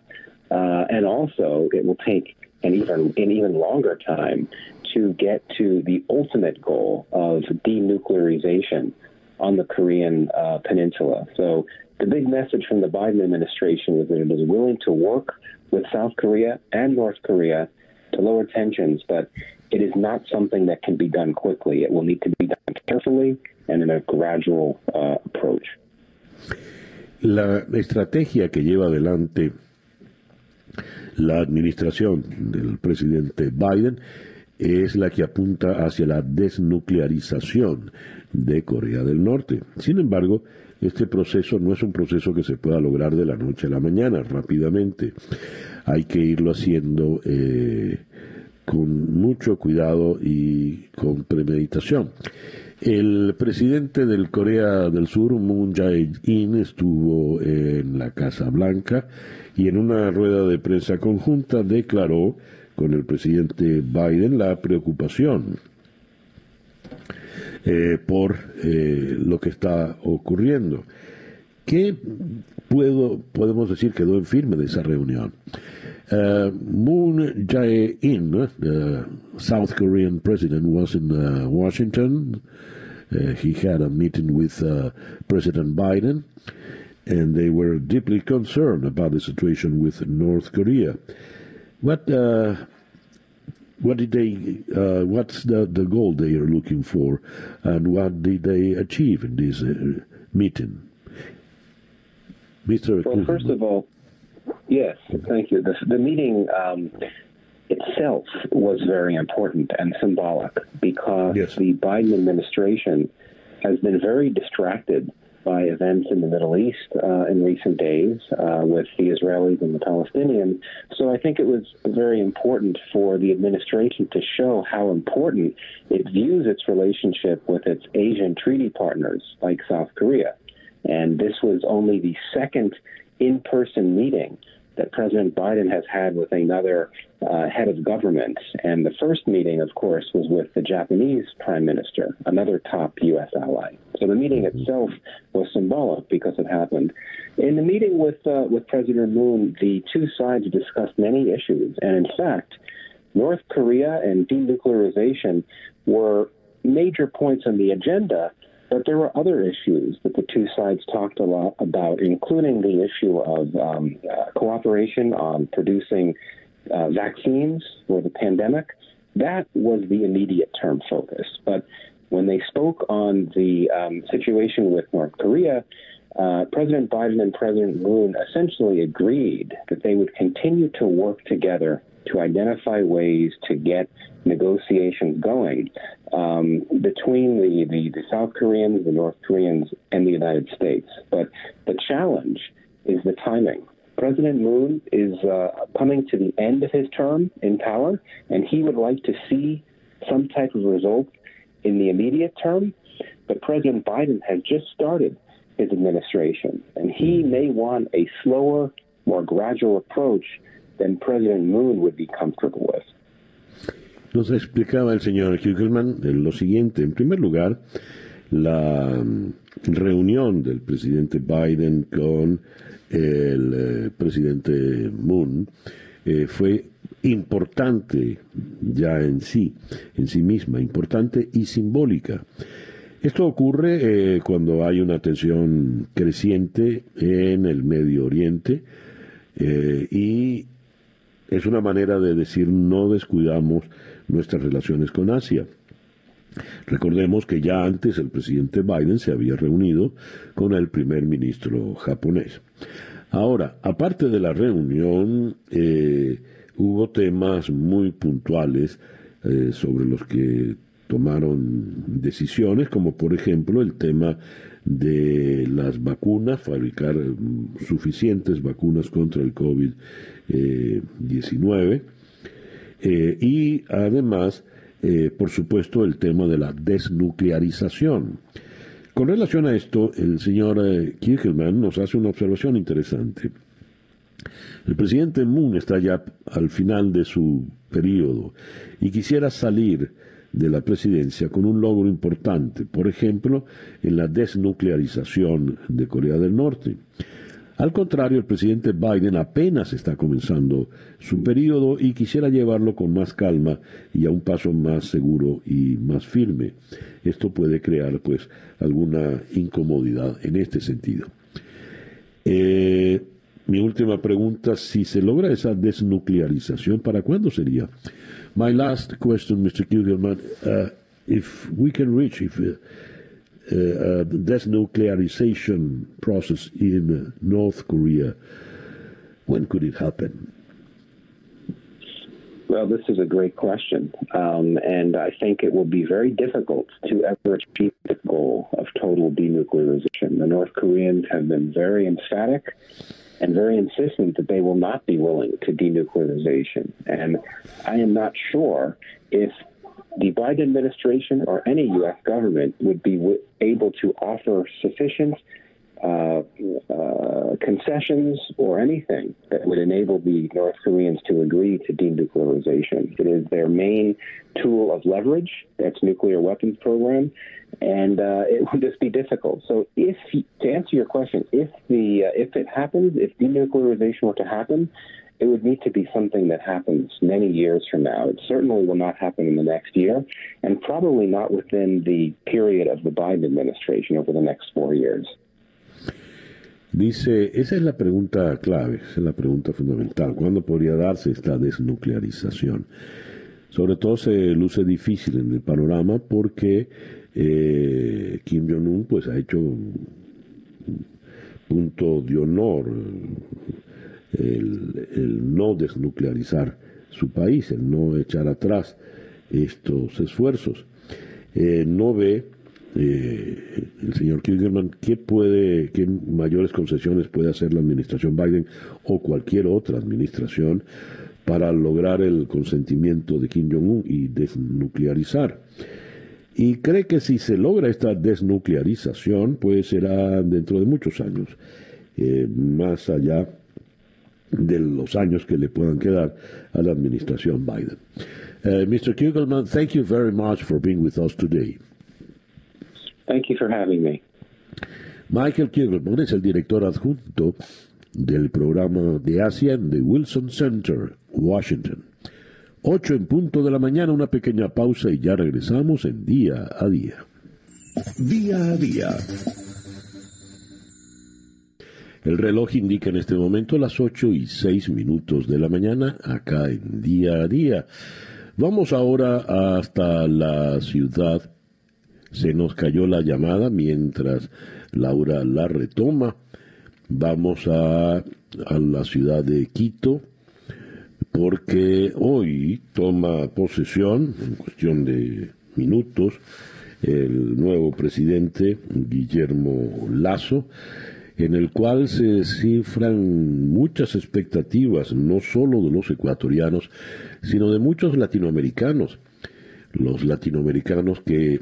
Uh, and also, it will take an even, an even longer time to get to the ultimate goal of denuclearization on the Korean uh, Peninsula. So, the big message from the Biden administration is that it is willing to work with South Korea and North Korea to lower tensions, but it is not something that can be done quickly. It will need to be done carefully and in a gradual uh, approach. La estrategia que lleva adelante la administración del presidente Biden es la que apunta hacia la desnuclearización de Corea del Norte. Sin embargo, este proceso no es un proceso que se pueda lograr de la noche a la mañana, rápidamente. Hay que irlo haciendo eh, con mucho cuidado y con premeditación. El presidente del Corea del Sur, Moon Jae-in, estuvo en la Casa Blanca y en una rueda de prensa conjunta declaró con el presidente Biden la preocupación eh, por eh, lo que está ocurriendo. ¿Qué puedo, podemos decir quedó en firme de esa reunión? Uh, Moon Jae-in, the South Korean president, was in uh, Washington. He had a meeting with President Biden, and they were deeply concerned about the situation with North Korea. What what did they? Uh, what's the the goal they are looking for, and what did they achieve in this meeting, Mister? Well, first of all, Yes, thank you. The, the meeting um, itself was very important and symbolic because yes. the Biden administration has been very distracted by events in the Middle East uh, in recent days uh, with the Israelis and the Palestinians. So I think it was very important for the administration to show how important it views its relationship with its Asian treaty partners like South Korea. And this was only the second in person meeting that President Biden has had with another uh, head of government. And the first meeting, of course, was with the Japanese prime minister, another top U.S. ally. So the meeting mm-hmm. itself was symbolic because it happened. In the meeting with uh, with President Moon, the two sides discussed many issues, and in fact, North Korea and denuclearization were major points on the agenda but there were other issues that the two sides talked a lot about, including the issue of um, uh, cooperation on producing uh, vaccines for the pandemic. That was the immediate term focus. But when they spoke on the um, situation with North Korea, uh, President Biden and President Moon essentially agreed that they would continue to work together to identify ways to get negotiations going um, between the, the, the, South Koreans, the North Koreans, and the United States. But the challenge is the timing. President Moon is uh, coming to the end of his term in power, and he would like to see some type of result in the immediate term. But President Biden has just started his administration, and he may want a slower, more gradual approach than President Moon would be comfortable. Nos explicaba el señor Hugelman lo siguiente. En primer lugar, la mm, reunión del presidente Biden con el eh, presidente Moon eh, fue importante ya en sí, en sí misma, importante y simbólica. Esto ocurre eh, cuando hay una tensión creciente en el Medio Oriente y es una manera de decir no descuidamos nuestras relaciones con Asia. Recordemos que ya antes el presidente Biden se había reunido con el primer ministro japonés. Ahora, aparte de la reunión, eh, hubo temas muy puntuales eh, sobre los que tomaron decisiones como por ejemplo el tema de las vacunas, fabricar mm, suficientes vacunas contra el COVID-19 eh, y además, eh, por supuesto, el tema de la desnuclearización. Con relación a esto, el señor eh, Kirchmann nos hace una observación interesante. El presidente Moon está ya al final de su periodo y quisiera salir de la presidencia con un logro importante, por ejemplo, en la desnuclearización de Corea del Norte. Al contrario, el presidente Biden apenas está comenzando su periodo y quisiera llevarlo con más calma y a un paso más seguro y más firme. Esto puede crear, pues, alguna incomodidad en este sentido. Eh, mi última pregunta, si se logra esa desnuclearización, ¿para cuándo sería? My last question, Mr. Kugelman, uh, if we can reach, if uh, uh, denuclearization process in North Korea, when could it happen? Well, this is a great question. Um, and I think it will be very difficult to ever achieve the goal of total denuclearization. The North Koreans have been very emphatic and very insistent that they will not be willing to denuclearization. And I am not sure if the Biden administration or any U.S. government would be w- able to offer sufficient uh, uh, concessions or anything that would enable the North Koreans to agree to denuclearization. It is their main tool of leverage, that's nuclear weapons program, and uh, it would just be difficult. So, if to answer your question, if the uh, if it happens, if denuclearization were to happen, it would need to be something that happens many years from now. It certainly will not happen in the next year, and probably not within the period of the Biden administration over the next four years. Dice, esa es la pregunta clave, esa es la pregunta fundamental. ¿Cuándo podría darse esta desnuclearización? Sobre todo se luce difícil en el panorama porque eh, Kim Jong-un pues ha hecho un punto de honor el, no desnuclearizar su país, el no echar atrás estos esfuerzos. Eh, no ve eh, el señor Kirchnerman qué puede, qué mayores concesiones puede hacer la administración Biden o cualquier otra administración para lograr el consentimiento de Kim Jong-un y desnuclearizar. Y cree que si se logra esta desnuclearización, pues será dentro de muchos años, eh, más allá de los años que le puedan quedar a la administración Biden. Uh, Mr. Kugelman, thank you very much for being with us today. Thank you for having me. Michael Kugelman es el director adjunto del programa de Asia en the Wilson Center, Washington. Ocho en punto de la mañana, una pequeña pausa y ya regresamos en día a día. Día a día el reloj indica en este momento las 8 y 6 minutos de la mañana, acá en día a día. Vamos ahora hasta la ciudad. Se nos cayó la llamada mientras Laura la retoma. Vamos a, a la ciudad de Quito porque hoy toma posesión, en cuestión de minutos, el nuevo presidente Guillermo Lazo en el cual se cifran muchas expectativas, no solo de los ecuatorianos, sino de muchos latinoamericanos. Los latinoamericanos que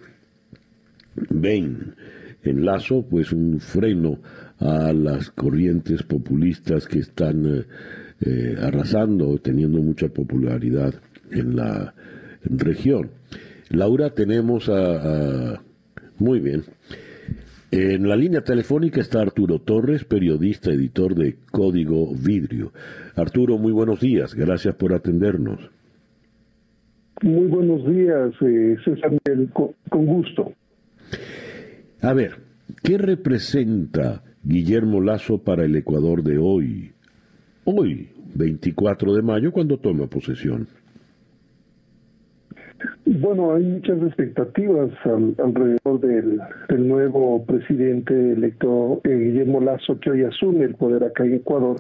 ven en Lazo pues un freno a las corrientes populistas que están eh, eh, arrasando, teniendo mucha popularidad en la región. Laura, tenemos a muy bien. En la línea telefónica está Arturo Torres, periodista, editor de Código Vidrio. Arturo, muy buenos días, gracias por atendernos. Muy buenos días, eh, César, con gusto. A ver, ¿qué representa Guillermo Lazo para el Ecuador de hoy? Hoy, 24 de mayo, cuando toma posesión. Bueno, hay muchas expectativas alrededor del, nuevo presidente electo eh, Guillermo Lazo que hoy asume el poder acá en Ecuador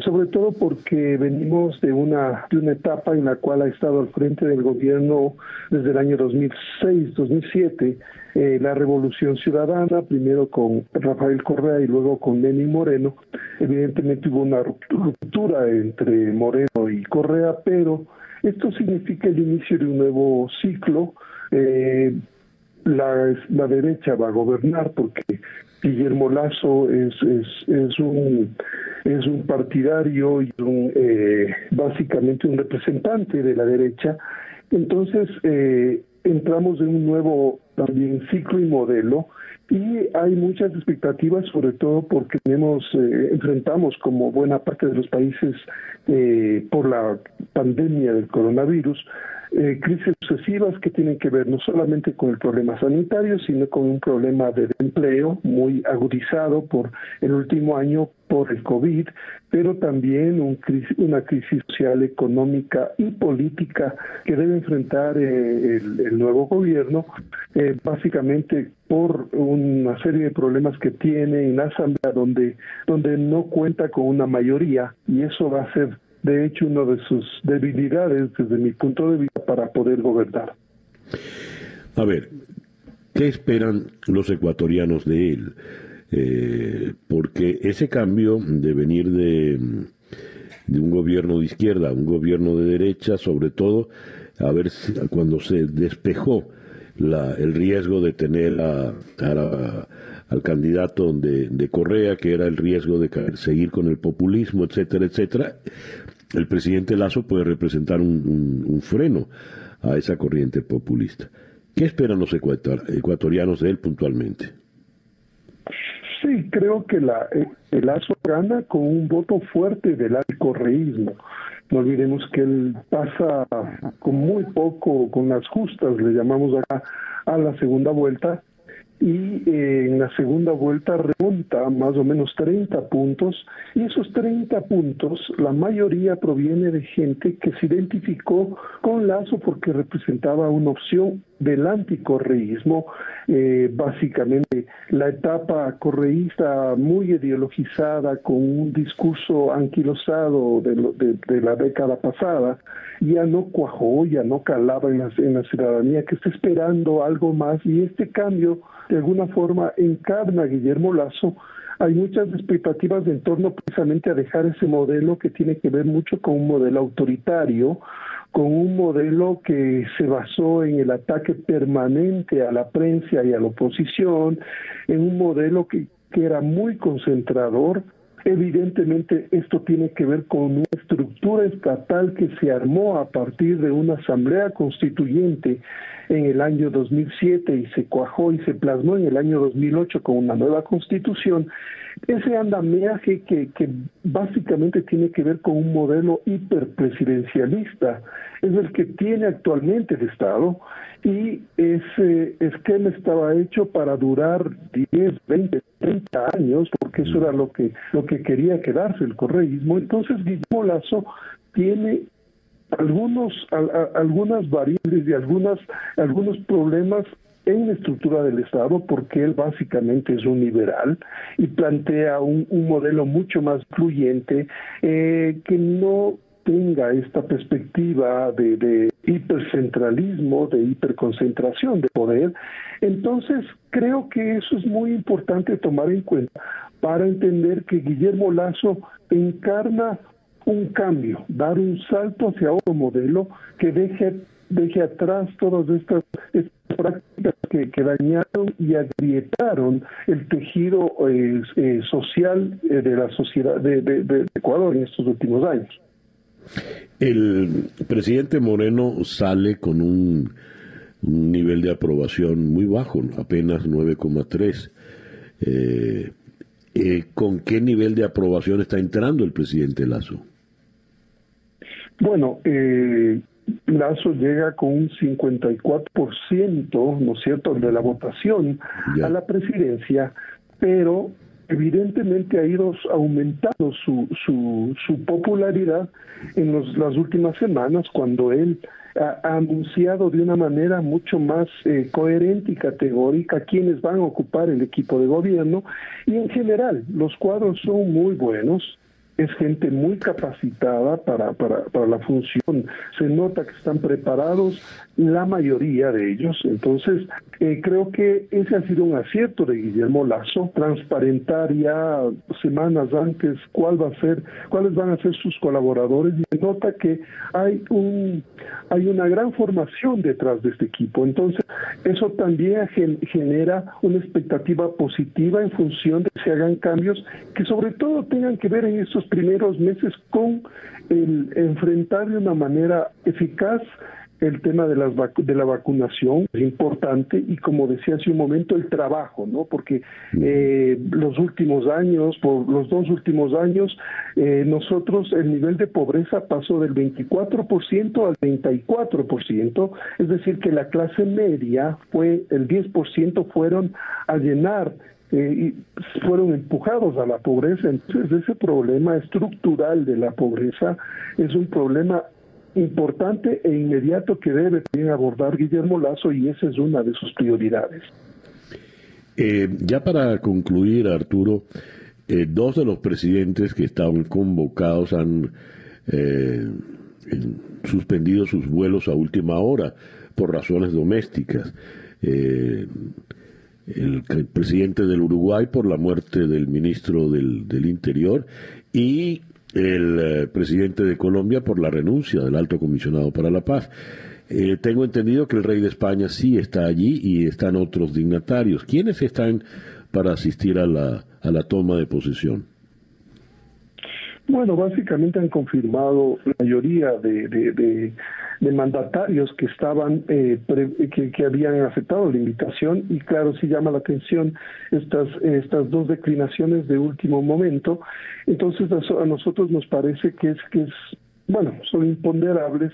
sobre todo porque venimos de una, de una etapa en la cual ha estado al frente del gobierno desde el año 2006-2007 eh, la Revolución Ciudadana, primero con Rafael Correa y luego con Lenín Moreno. Evidentemente hubo una ruptura entre Moreno y Correa, pero esto significa el inicio de un nuevo ciclo. Eh, la, la derecha va a gobernar porque Guillermo Lazo es, es, un, es un partidario y un, eh, básicamente un representante de la derecha. Entonces, eh, entramos en un nuevo también ciclo y modelo y hay muchas expectativas, sobre todo porque tenemos, eh, enfrentamos como buena parte de los países por la pandemia del coronavirus, eh, crisis sucesivas que tienen que ver no solamente con el problema sanitario, sino con un problema de empleo muy agudizado por el último año por el COVID, pero también un una crisis social, económica y política que debe enfrentar eh, el, nuevo gobierno, eh, básicamente por una serie de problemas que tiene en la Asamblea donde, donde no cuenta con una mayoría y eso va a ser de hecho, una de sus debilidades desde mi punto de vista para poder gobernar. A ver, ¿qué esperan los ecuatorianos de él? Eh, porque ese cambio de venir de, de, un gobierno de izquierda a un gobierno de derecha, sobre todo, a ver si, cuando se despejó la, el riesgo de tener a, al candidato de, de, Correa, que era el riesgo de seguir con el populismo, etcétera, etcétera, el presidente Lazo puede representar un, freno a esa corriente populista. ¿Qué esperan los ecuatorianos de él puntualmente? Sí, creo que la, eh, el gana con un voto fuerte del correísmo. No olvidemos que él pasa con muy poco, con las justas, le llamamos acá, a la segunda vuelta, y eh, en la segunda vuelta remonta más o menos 30 puntos y esos 30 puntos la mayoría proviene de gente que se identificó con Lazo porque representaba una opción del anticorreísmo, eh, básicamente la etapa correísta muy ideologizada con un discurso anquilosado de, de, la década pasada, ya no cuajó, ya no calaba en la, en la ciudadanía que está esperando algo más. Y este cambio de alguna forma encarna a Guillermo Lazo, hay muchas expectativas en torno precisamente a dejar ese modelo que tiene que ver mucho con un modelo autoritario, con un modelo que se basó en el ataque permanente a la prensa y a la oposición, en un modelo que, era muy concentrador, Evidentemente esto tiene que ver con una estructura estatal que se armó a partir de una asamblea constituyente en el año 2007 y se cuajó y se plasmó en el año 2008 con una nueva constitución, ese andamiaje que, que básicamente tiene que ver con un modelo hiperpresidencialista, es el que tiene actualmente el Estado y ese esquema estaba hecho para durar 10, 20, 30 años, porque eso era lo que, lo que quería quedarse el correísmo. Entonces Guillermo Lazo tiene algunos algunas variables y algunas algunos problemas en la estructura del Estado porque él básicamente es un liberal y plantea un, modelo mucho más fluyente eh, que no tenga esta perspectiva de, de, hipercentralismo, de hiperconcentración de poder. Entonces, creo que eso es muy importante tomar en cuenta para entender que Guillermo Lazo encarna un cambio, dar un salto hacia otro modelo que deje, deje atrás todas estas, prácticas que, dañaron y agrietaron el tejido eh, eh, social eh, de la sociedad de, Ecuador en estos últimos años. El presidente Moreno sale con un, nivel de aprobación muy bajo, apenas 9,3. ¿Con qué nivel de aprobación está entrando el presidente Lazo? Bueno, eh, Lazo llega con un 54%, ¿no es cierto?, de la votación a la presidencia, pero evidentemente ha ido aumentando su, su, su popularidad en las últimas semanas cuando él ha, anunciado de una manera mucho más eh, coherente y categórica quiénes van a ocupar el equipo de gobierno. Y en general los cuadros son muy buenos es gente muy capacitada para, para, para la función. Se nota que están preparados la mayoría de ellos. Entonces, eh, creo que ese ha sido un acierto de Guillermo Lazo, transparentar ya semanas antes cuál va a ser, cuáles van a ser sus colaboradores y nota que hay un hay una gran formación detrás de este equipo. Entonces, eso también genera una expectativa positiva en función de que se hagan cambios que sobre todo tengan que ver en estos primeros meses con el enfrentar de una manera eficaz el tema de, las de la vacunación es importante y como decía hace un momento el trabajo, ¿no? Porque eh, los últimos años, por los dos últimos años, eh, nosotros el nivel de pobreza pasó del 24% al 34%, es decir que la clase media fue el 10% fueron a llenar eh, y fueron empujados a la pobreza. Entonces, ese problema estructural de la pobreza es un problema importante e inmediato que debe abordar Guillermo Lazo y esa es una de sus prioridades. Eh, ya para concluir, Arturo, eh, dos de los presidentes que estaban convocados han eh, suspendido sus vuelos a última hora por razones domésticas. el, presidente del Uruguay por la muerte del ministro del, del Interior y el eh, presidente de Colombia por la renuncia del alto comisionado para la paz. Eh, tengo entendido que el rey de España sí está allí y están otros dignatarios. ¿Quiénes están para asistir a la, a la toma de posesión? Bueno, básicamente han confirmado la mayoría de, de, mandatarios que estaban eh, que, que, habían aceptado la invitación. Y claro sí llama la atención estas estas dos declinaciones de último momento. Entonces a, nosotros nos parece que es que es bueno son imponderables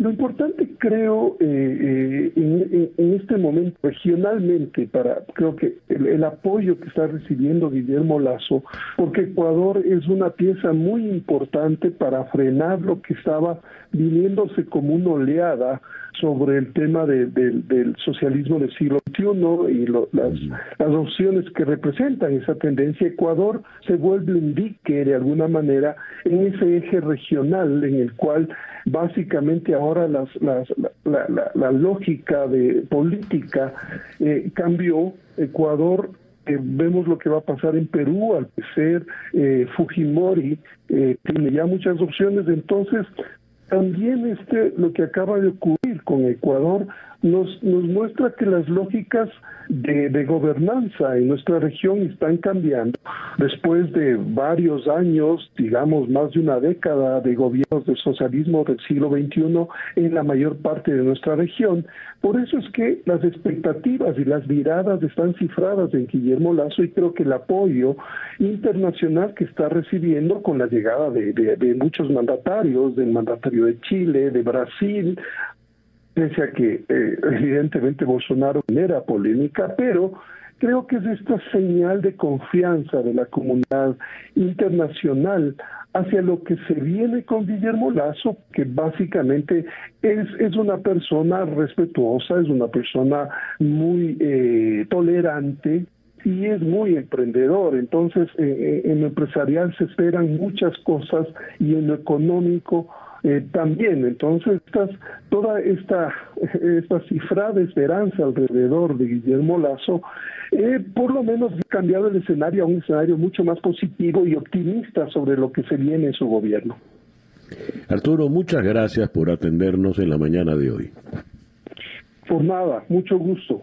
lo importante creo eh, eh, en, este momento regionalmente para creo que el, apoyo que está recibiendo Guillermo Lazo porque Ecuador es una pieza muy importante para frenar lo que estaba viniéndose como una oleada sobre el tema del socialismo del siglo XXI y las, las opciones que representan esa tendencia. Ecuador se vuelve un dique de alguna manera en ese eje regional en el cual básicamente ahora las, las, la, la, lógica de política eh, cambió. Ecuador eh, vemos lo que va a pasar en Perú, al parecer eh, Fujimori eh, tiene ya muchas opciones, entonces también este lo que acaba de ocurrir con Ecuador nos, nos muestra que las lógicas de, gobernanza en nuestra región están cambiando. Después de varios años, digamos más de una década de gobiernos de socialismo del siglo XXI en la mayor parte de nuestra región, por eso es que las expectativas y las miradas están cifradas en Guillermo Lazo y creo que el apoyo internacional que está recibiendo con la llegada de muchos mandatarios, del mandatario de Chile, de Brasil, pese a que eh, evidentemente Bolsonaro era polémica, pero creo que es esta señal de confianza de la comunidad internacional hacia lo que se viene con Guillermo Lazo, que básicamente es, es una persona respetuosa, es una persona muy eh, tolerante, y es muy emprendedor. Entonces, eh, en lo empresarial se esperan muchas cosas y en lo económico eh, también. Entonces, estas, toda esta, esta cifra de esperanza alrededor de Guillermo Lazo, eh, por lo menos ha cambiado el escenario a un escenario mucho más positivo y optimista sobre lo que se viene en su gobierno. Arturo, muchas gracias por atendernos en la mañana de hoy. Por nada, mucho gusto.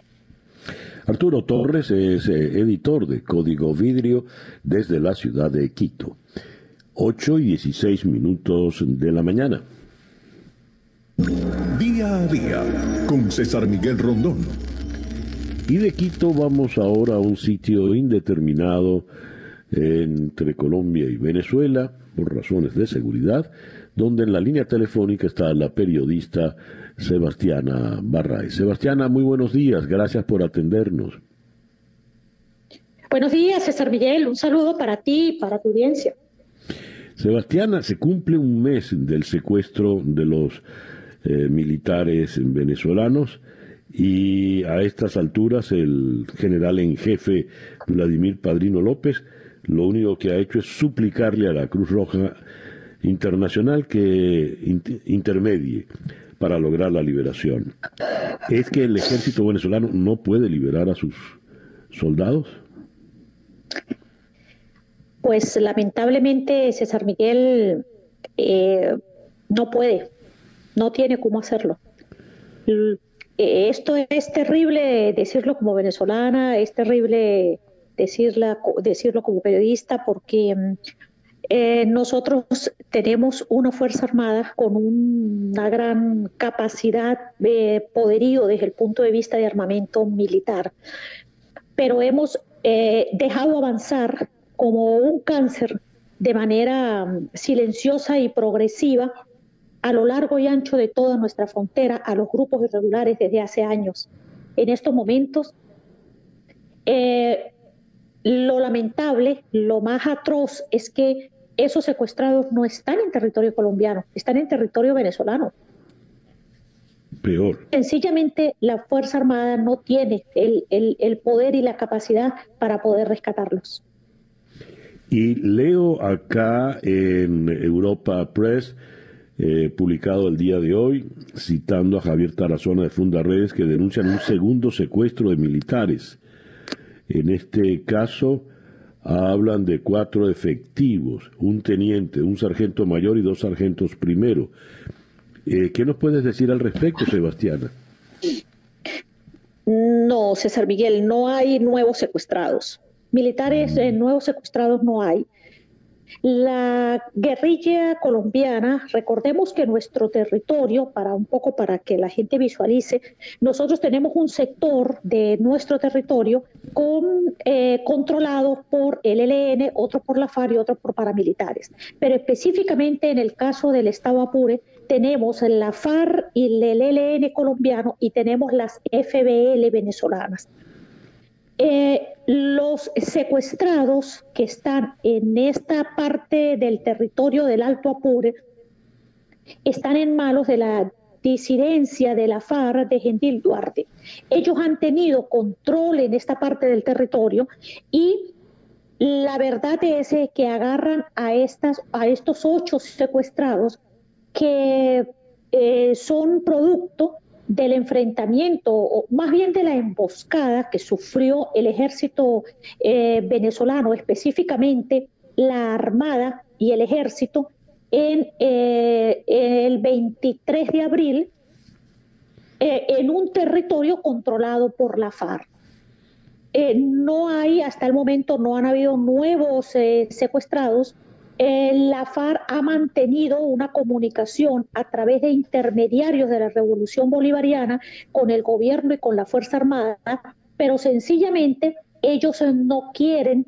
Arturo Torres es eh, editor de Código Vidrio desde la ciudad de Quito. 8 y 16 minutos de la mañana. Día a día con César Miguel Rondón. Y de Quito vamos ahora a un sitio indeterminado entre Colombia y Venezuela por razones de seguridad, donde en la línea telefónica está la periodista Sebastiana Barray. Sebastiana, muy buenos días, gracias por atendernos. Buenos días, César Miguel, un saludo para ti y para tu audiencia. Sebastiana, se cumple un mes del secuestro de los militares venezolanos y a estas alturas el general en jefe Vladimir Padrino López lo único que ha hecho es suplicarle a la Cruz Roja Internacional que intermedie para lograr la liberación. ¿Es que el ejército venezolano no puede liberar a sus soldados? Pues lamentablemente César Miguel eh, no puede, no tiene cómo hacerlo. Eh, esto es terrible decirlo como venezolana, es terrible decirla, decirlo como periodista porque mm, eh, nosotros tenemos una Fuerza Armada con una gran capacidad de poderío desde el punto de vista de armamento militar, pero hemos dejado avanzar como un cáncer de manera mm, silenciosa y progresiva a lo largo y ancho de toda nuestra frontera a los grupos irregulares desde hace años. En estos momentos, eh, lo lamentable, lo más atroz es que esos secuestrados no están en territorio colombiano, están en territorio venezolano. Peor. Sencillamente la Fuerza Armada no tiene el, el poder y la capacidad para poder rescatarlos. Y leo acá en Europa Press eh, publicado el día de hoy, citando a Javier Tarazona de Funda Redes, que denuncian un segundo secuestro de militares. En este caso, hablan de cuatro efectivos, un teniente, un sargento mayor y dos sargentos primero. Eh, ¿Qué nos puedes decir al respecto, Sebastiana? No, César Miguel, no hay nuevos secuestrados. Militares eh, nuevos secuestrados no hay. La guerrilla colombiana, recordemos que nuestro territorio, para un poco para que la gente visualice, nosotros tenemos un sector de nuestro territorio eh, controlado por el ELN, otro por la FARC y otro por paramilitares. Pero específicamente en el caso del Estado Apure, tenemos la FARC y el ELN colombiano y tenemos las FBL venezolanas. Eh, los secuestrados que están en esta parte del territorio del Alto Apure están en manos de la disidencia de la FARC de Gentil Duarte. Ellos han tenido control en esta parte del territorio y la verdad es que agarran a, estas, a estos ocho secuestrados que eh, son producto del enfrentamiento, o más bien de la emboscada que sufrió el ejército eh, venezolano, específicamente la Armada y el ejército, en eh, el 23 de abril eh, en un territorio controlado por la FARC. no hay, hasta el momento, no han habido nuevos secuestrados, eh, la FARC ha mantenido una comunicación a través de intermediarios de la Revolución Bolivariana con el gobierno y con la Fuerza Armada, pero sencillamente ellos no quieren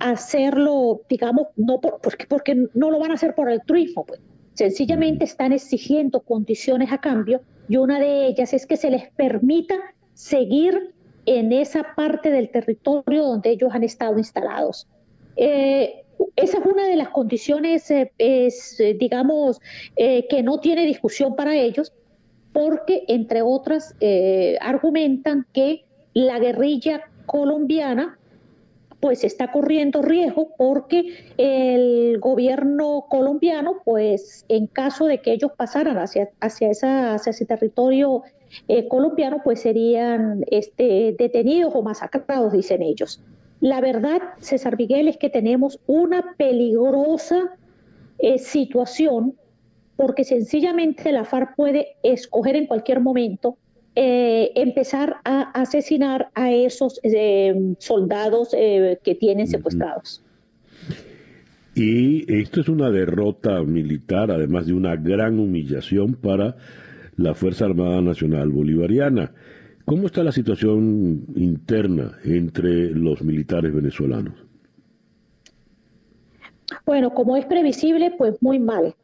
hacerlo, digamos, no porque, porque no lo van a hacer por altruismo, pues. Sencillamente están exigiendo condiciones a cambio y una de ellas es que se les permita seguir en esa parte del territorio donde ellos han estado instalados. Eh, esa es una de las condiciones, eh, eh, digamos, eh, que no tiene discusión para ellos, porque, entre otras, argumentan que la guerrilla colombiana pues está corriendo riesgo porque el gobierno colombiano, pues en caso de que ellos pasaran hacia, hacia, hacia ese territorio colombiano, pues serían este, detenidos o masacrados, dicen ellos. La verdad, César Miguel, es que tenemos una peligrosa eh, situación porque sencillamente la FARC puede escoger en cualquier momento eh, empezar a asesinar a esos eh, soldados que tienen secuestrados. Y esto es una derrota militar, además de una gran humillación para la Fuerza Armada Nacional Bolivariana. ¿Cómo está la situación interna entre los militares venezolanos? Bueno, como es previsible, pues muy mal.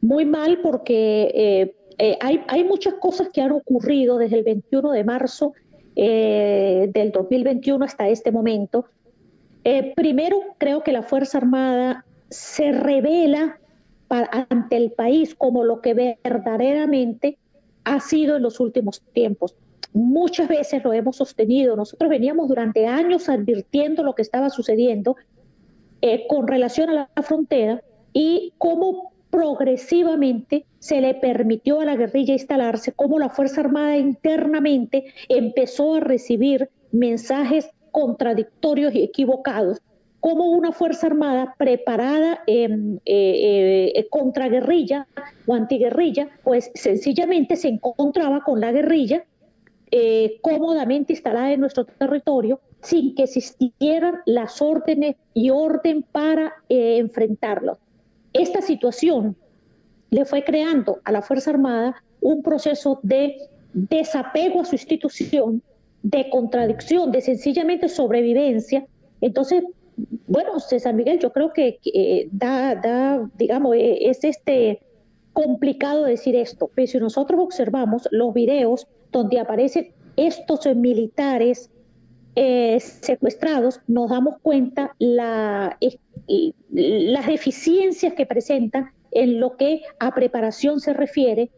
Muy mal porque eh, eh, hay, muchas cosas que han ocurrido desde el 21 de marzo eh, del 2021 hasta este momento. primero, creo que la Fuerza Armada se revela ante el país como lo que verdaderamente ha sido en los últimos tiempos. Muchas veces lo hemos sostenido. Nosotros veníamos durante años advirtiendo lo que estaba sucediendo eh, con relación a la frontera y cómo progresivamente se le permitió a la guerrilla instalarse, cómo la Fuerza Armada internamente empezó a recibir mensajes contradictorios y equivocados, como una Fuerza Armada preparada eh, eh, contra guerrilla o antiguerrilla, pues sencillamente se encontraba con la guerrilla eh, cómodamente instalada en nuestro territorio sin que existieran las órdenes y orden para enfrentarlo. Esta situación le fue creando a la Fuerza Armada un proceso de desapego a su institución, de contradicción, de sencillamente sobrevivencia. Entonces, bueno, César Miguel, yo creo que da, da, digamos, e, es este complicado decir esto, pero si nosotros observamos los videos donde aparecen estos militares eh, secuestrados, nos damos cuenta la, las deficiencias que presentan en lo que a preparación se refiere,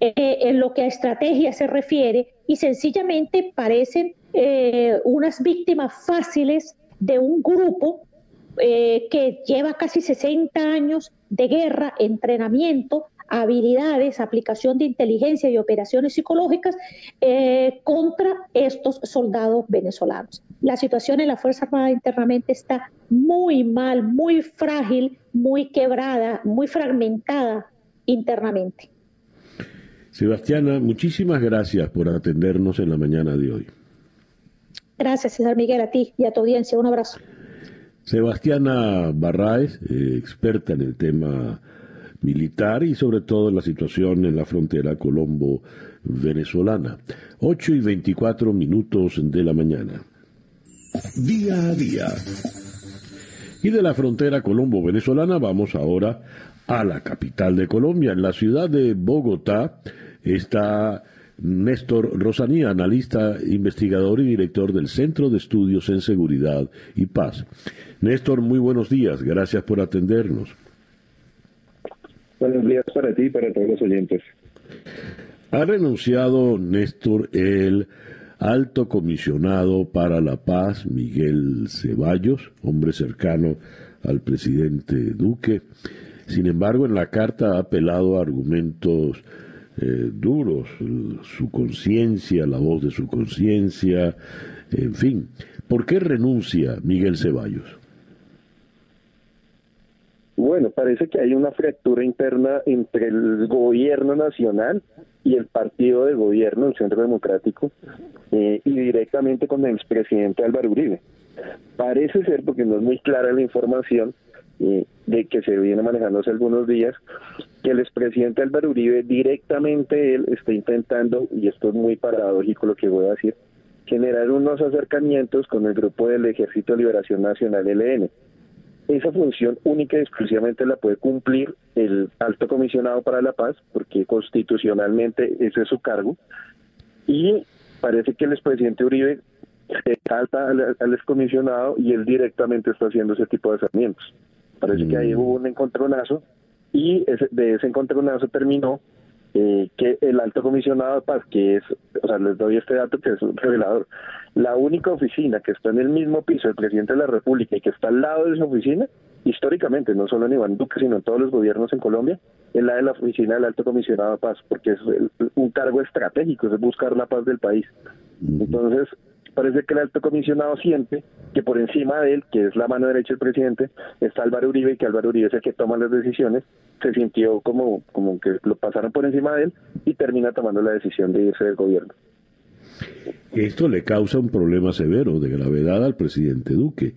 eh, en lo que a estrategia se refiere, y sencillamente parecen eh, unas víctimas fáciles de un grupo que lleva casi 60 años de guerra, entrenamiento, habilidades, aplicación de inteligencia y operaciones psicológicas eh, contra estos soldados venezolanos. La situación en la Fuerza Armada internamente está muy mal, muy frágil, muy quebrada, muy fragmentada internamente. Sebastiana, muchísimas gracias por atendernos en la mañana de hoy. Gracias, César Miguel, a ti y a tu audiencia. Un abrazo. Sebastiana Barraez, eh, experta en el tema militar y sobre todo la situación en la frontera colombo-venezolana. 8 y 24 minutos de la mañana. Día a día. Y de la frontera colombo-venezolana vamos ahora a la capital de Colombia. En la ciudad de Bogotá está Néstor Rosanía, analista, investigador y director del Centro de Estudios en Seguridad y Paz. Néstor, muy buenos días. Gracias por atendernos. Buenos días para ti y para todos los oyentes. Ha renunciado Néstor el alto comisionado para la paz, Miguel Ceballos, hombre cercano al presidente Duque. Sin embargo, en la carta ha apelado a argumentos eh, duros, su conciencia, la voz de su conciencia, en fin. ¿Por qué renuncia Miguel Ceballos? Bueno, parece que hay una fractura interna entre el gobierno nacional y el partido de gobierno, el Centro Democrático, eh, y directamente con el expresidente Álvaro Uribe. Parece ser, porque no es muy clara la información eh, de que se viene manejando hace algunos días, que el expresidente Álvaro Uribe directamente él está intentando, y esto es muy paradójico lo que voy a decir, generar unos acercamientos con el grupo del Ejército de Liberación Nacional, LN esa función única y exclusivamente la puede cumplir el alto comisionado para la paz, porque constitucionalmente ese es su cargo, y parece que el expresidente Uribe se salta al, excomisionado y él directamente está haciendo ese tipo de acercamientos. Parece que ahí mm. hubo un encontronazo y de ese encontronazo terminó eh, que el alto comisionado de paz, que es, o sea, les doy este dato que es un revelador, la única oficina que está en el mismo piso del presidente de la República y que está al lado de esa oficina, históricamente, no solo en Iván Duque, sino en todos los gobiernos en Colombia, es la de la oficina del alto comisionado de paz, porque es un cargo estratégico, es buscar la paz del país. Entonces, parece que el alto comisionado siente que por encima de él, que es la mano derecha del presidente, está Álvaro Uribe y que Álvaro Uribe es el que toma las decisiones, se sintió como, como que lo pasaron por encima de él y termina tomando la decisión de irse del gobierno. Esto le causa un problema severo de gravedad al presidente Duque.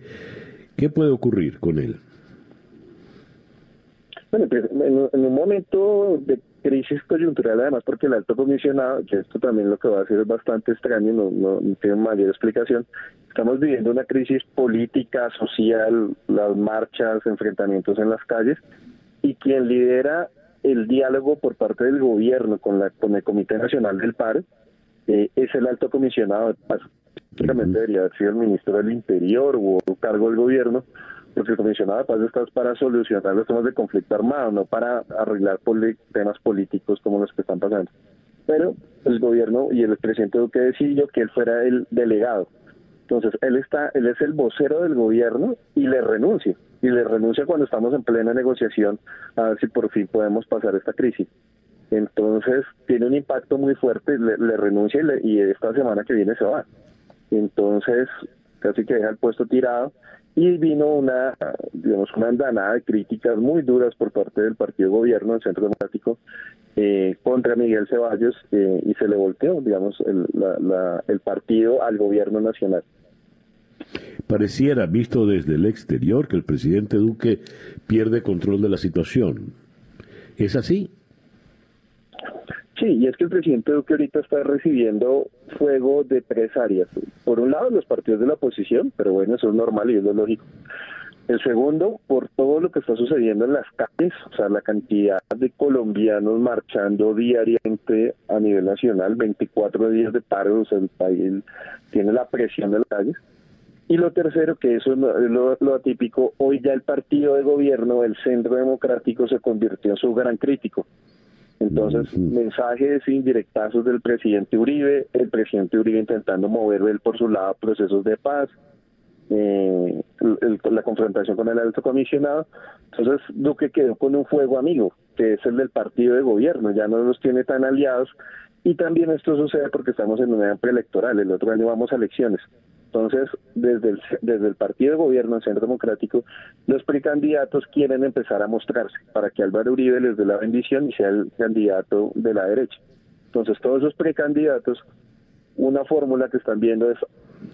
¿Qué puede ocurrir con él? Bueno, pues, en, un momento de crisis coyuntural, además, porque el alto comisionado, que esto también lo que va a hacer es bastante extraño, no, no, tiene mayor explicación, estamos viviendo una crisis política, social, las marchas, enfrentamientos en las calles, y quien lidera el diálogo por parte del gobierno con, la, con el Comité Nacional del PAR eh, es el alto comisionado de paz. debería haber sido el ministro del Interior o cargo del gobierno, porque el comisionado de paz está para solucionar los temas de conflicto armado, no para arreglar temas políticos como los que están pasando. pero el gobierno y el presidente Duque decidió que él fuera el delegado. Entonces, él está, él es el vocero del gobierno y le renuncia. Y le renuncia cuando estamos en plena negociación a ver si por fin podemos pasar esta crisis. Entonces, tiene un impacto muy fuerte, le, renuncia y, y esta semana que viene se va. Entonces, casi que deja el puesto tirado y vino una, digamos, una andanada de críticas muy duras por parte del partido gobierno, el Centro Democrático, eh, contra Miguel Ceballos eh, y se le volteó, digamos, el, el partido al gobierno nacional. Pareciera, visto desde el exterior, que el presidente Duque pierde control de la situación. ¿Es así? Sí, y es que el presidente Duque ahorita está recibiendo fuego de tres áreas. Por un lado, los partidos de la oposición, pero bueno, eso es normal y es lo lógico. El segundo, por todo lo que está sucediendo en las calles, o sea, la cantidad de colombianos marchando diariamente a nivel nacional, 24 días de paro, o sea, el país tiene la presión de las calles. Y lo tercero, que eso es lo, lo, atípico, hoy ya el partido de gobierno, el Centro Democrático, se convirtió en su gran crítico. Entonces, mensajes indirectazos del presidente Uribe, el presidente Uribe intentando mover él por su lado procesos de paz, eh, la confrontación con el alto comisionado. Entonces, Duque quedó con un fuego amigo, que es el del partido de gobierno, ya no los tiene tan aliados. Y también esto sucede porque estamos en una preelectoral, el otro año vamos a elecciones. Entonces, desde el, desde el partido de gobierno, el Centro Democrático, los precandidatos quieren empezar a mostrarse para que Álvaro Uribe les dé la bendición y sea el candidato de la derecha. Entonces, todos esos precandidatos, una fórmula que están viendo es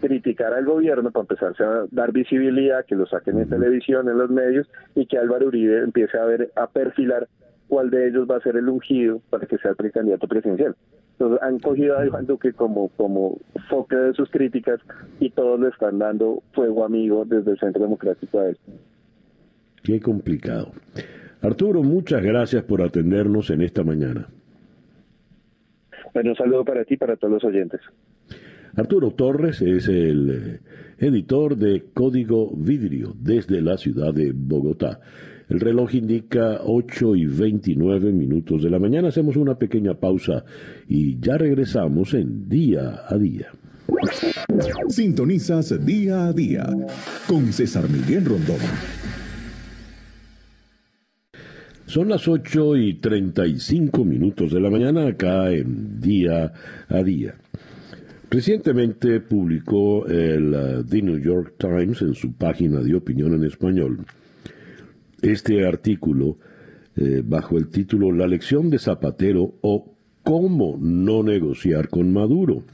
criticar al gobierno para empezarse a dar visibilidad, que lo saquen en televisión, en los medios, y que Álvaro Uribe empiece a ver, a perfilar cuál de ellos va a ser el ungido para que sea el precandidato presidencial. Entonces han cogido a Iván Duque como, como foco de sus críticas y todos le están dando fuego amigo desde el Centro Democrático a él. Qué complicado. Arturo, muchas gracias por atendernos en esta mañana. Bueno, un saludo para ti y para todos los oyentes. Arturo Torres es el eh, editor de Código Vidrio desde la ciudad de Bogotá. El reloj indica 8 y 29 minutos de la mañana. Hacemos una pequeña pausa y ya regresamos en Día a Día. Sintonizas Día a Día con César Miguel Rondón. Son las 8 y 35 minutos de la mañana acá en Día a Día. Recientemente publicó el uh, The New York Times en su página de opinión en español este artículo eh, bajo el título La lección de Zapatero o cómo no negociar con Maduro.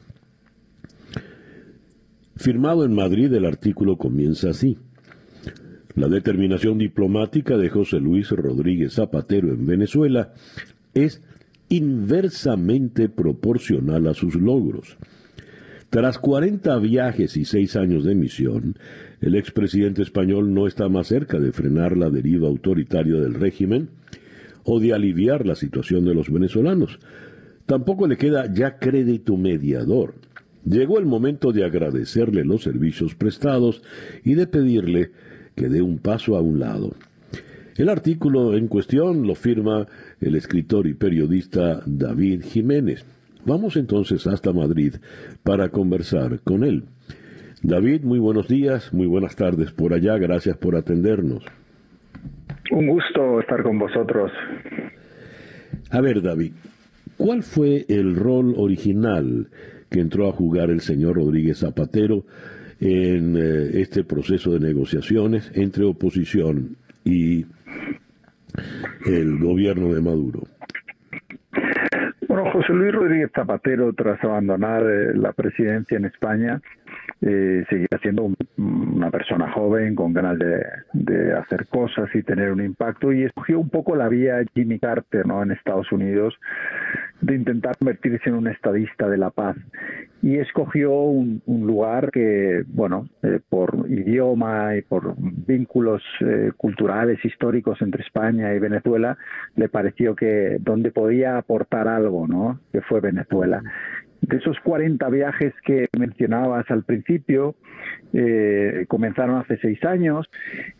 Firmado en Madrid, el artículo comienza así. La determinación diplomática de José Luis Rodríguez Zapatero en Venezuela es inversamente proporcional a sus logros. Tras 40 viajes y 6 años de misión, el expresidente español no está más cerca de frenar la deriva autoritaria del régimen o de aliviar la situación de los venezolanos. Tampoco le queda ya crédito mediador. Llegó el momento de agradecerle los servicios prestados y de pedirle que dé un paso a un lado. El artículo en cuestión lo firma el escritor y periodista David Jiménez. Vamos entonces hasta Madrid para conversar con él. David, muy buenos días, muy buenas tardes por allá, gracias por atendernos. Un gusto estar con vosotros. A ver, David, ¿cuál fue el rol original que entró a jugar el señor Rodríguez Zapatero en eh, este proceso de negociaciones entre oposición y el gobierno de Maduro? Bueno, José Luis Rodríguez Zapatero, tras abandonar eh, la presidencia en España, eh, seguía siendo una persona joven con ganas de, hacer cosas y tener un impacto y escogió un poco la vía Jimmy Carter ¿no? en Estados Unidos de intentar convertirse en un estadista de la paz y escogió un, lugar que, bueno, eh, por idioma y por vínculos eh, culturales, históricos entre España y Venezuela, le pareció que donde podía aportar algo, ¿no? Que fue Venezuela de esos 40 viajes que mencionabas al principio, eh, comenzaron hace seis años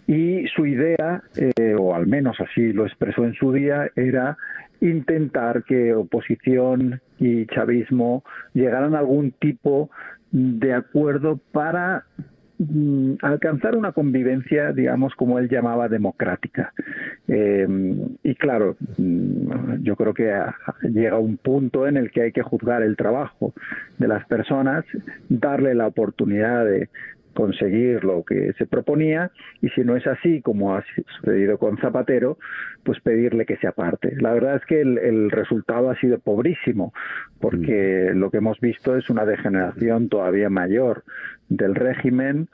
y su idea, eh, o al menos así lo expresó en su día, era intentar que oposición y chavismo llegaran a algún tipo de acuerdo para mm, alcanzar una convivencia, digamos, como él llamaba, democrática. Em, y claro, mm, yo creo que llega un punto en el que hay que juzgar el trabajo de las personas, darle la oportunidad de, conseguir lo que se proponía y si no es así, como ha sucedido con Zapatero, pues pedirle que se aparte. La verdad es que el, resultado ha sido pobrísimo porque mm. lo que hemos visto es una degeneración todavía mayor del régimen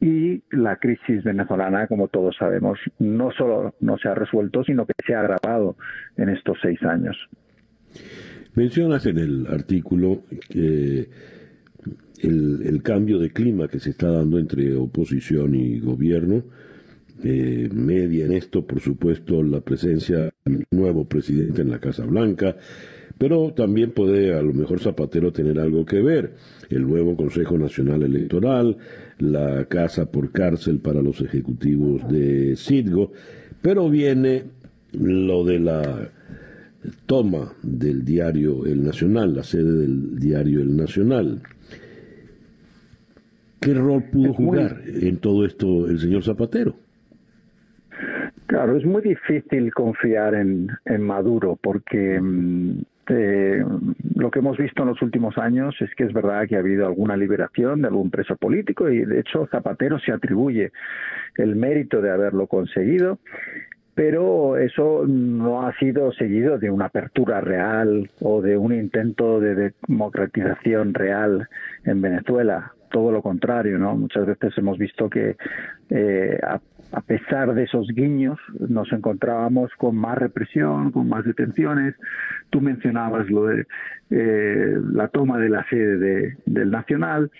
y la crisis venezolana, como todos sabemos, no solo no se ha resuelto, sino que se ha agravado en estos seis años. Mencionas en el artículo que el, cambio de clima que se está dando entre oposición y gobierno. Eh, media en esto, por supuesto, la presencia del nuevo presidente en la Casa Blanca, pero también puede a lo mejor Zapatero tener algo que ver. El nuevo Consejo Nacional Electoral, la casa por cárcel para los ejecutivos de Citgo, pero viene lo de la toma del diario El Nacional, la sede del diario El Nacional. ¿Qué rol pudo jugar en todo esto el señor Zapatero? Claro, es muy difícil confiar en, Maduro porque mm, eh, lo que hemos visto en los últimos años es que es verdad que ha habido alguna liberación de algún preso político y de hecho Zapatero se atribuye el mérito de haberlo conseguido pero eso no ha sido seguido de una apertura real o de un intento de democratización real en Venezuela todo lo contrario, ¿no? Muchas veces hemos visto que eh, a, pesar de esos guiños nos encontrábamos con más represión, con más detenciones. Tú mencionabas lo de eh, la toma de la sede del Nacional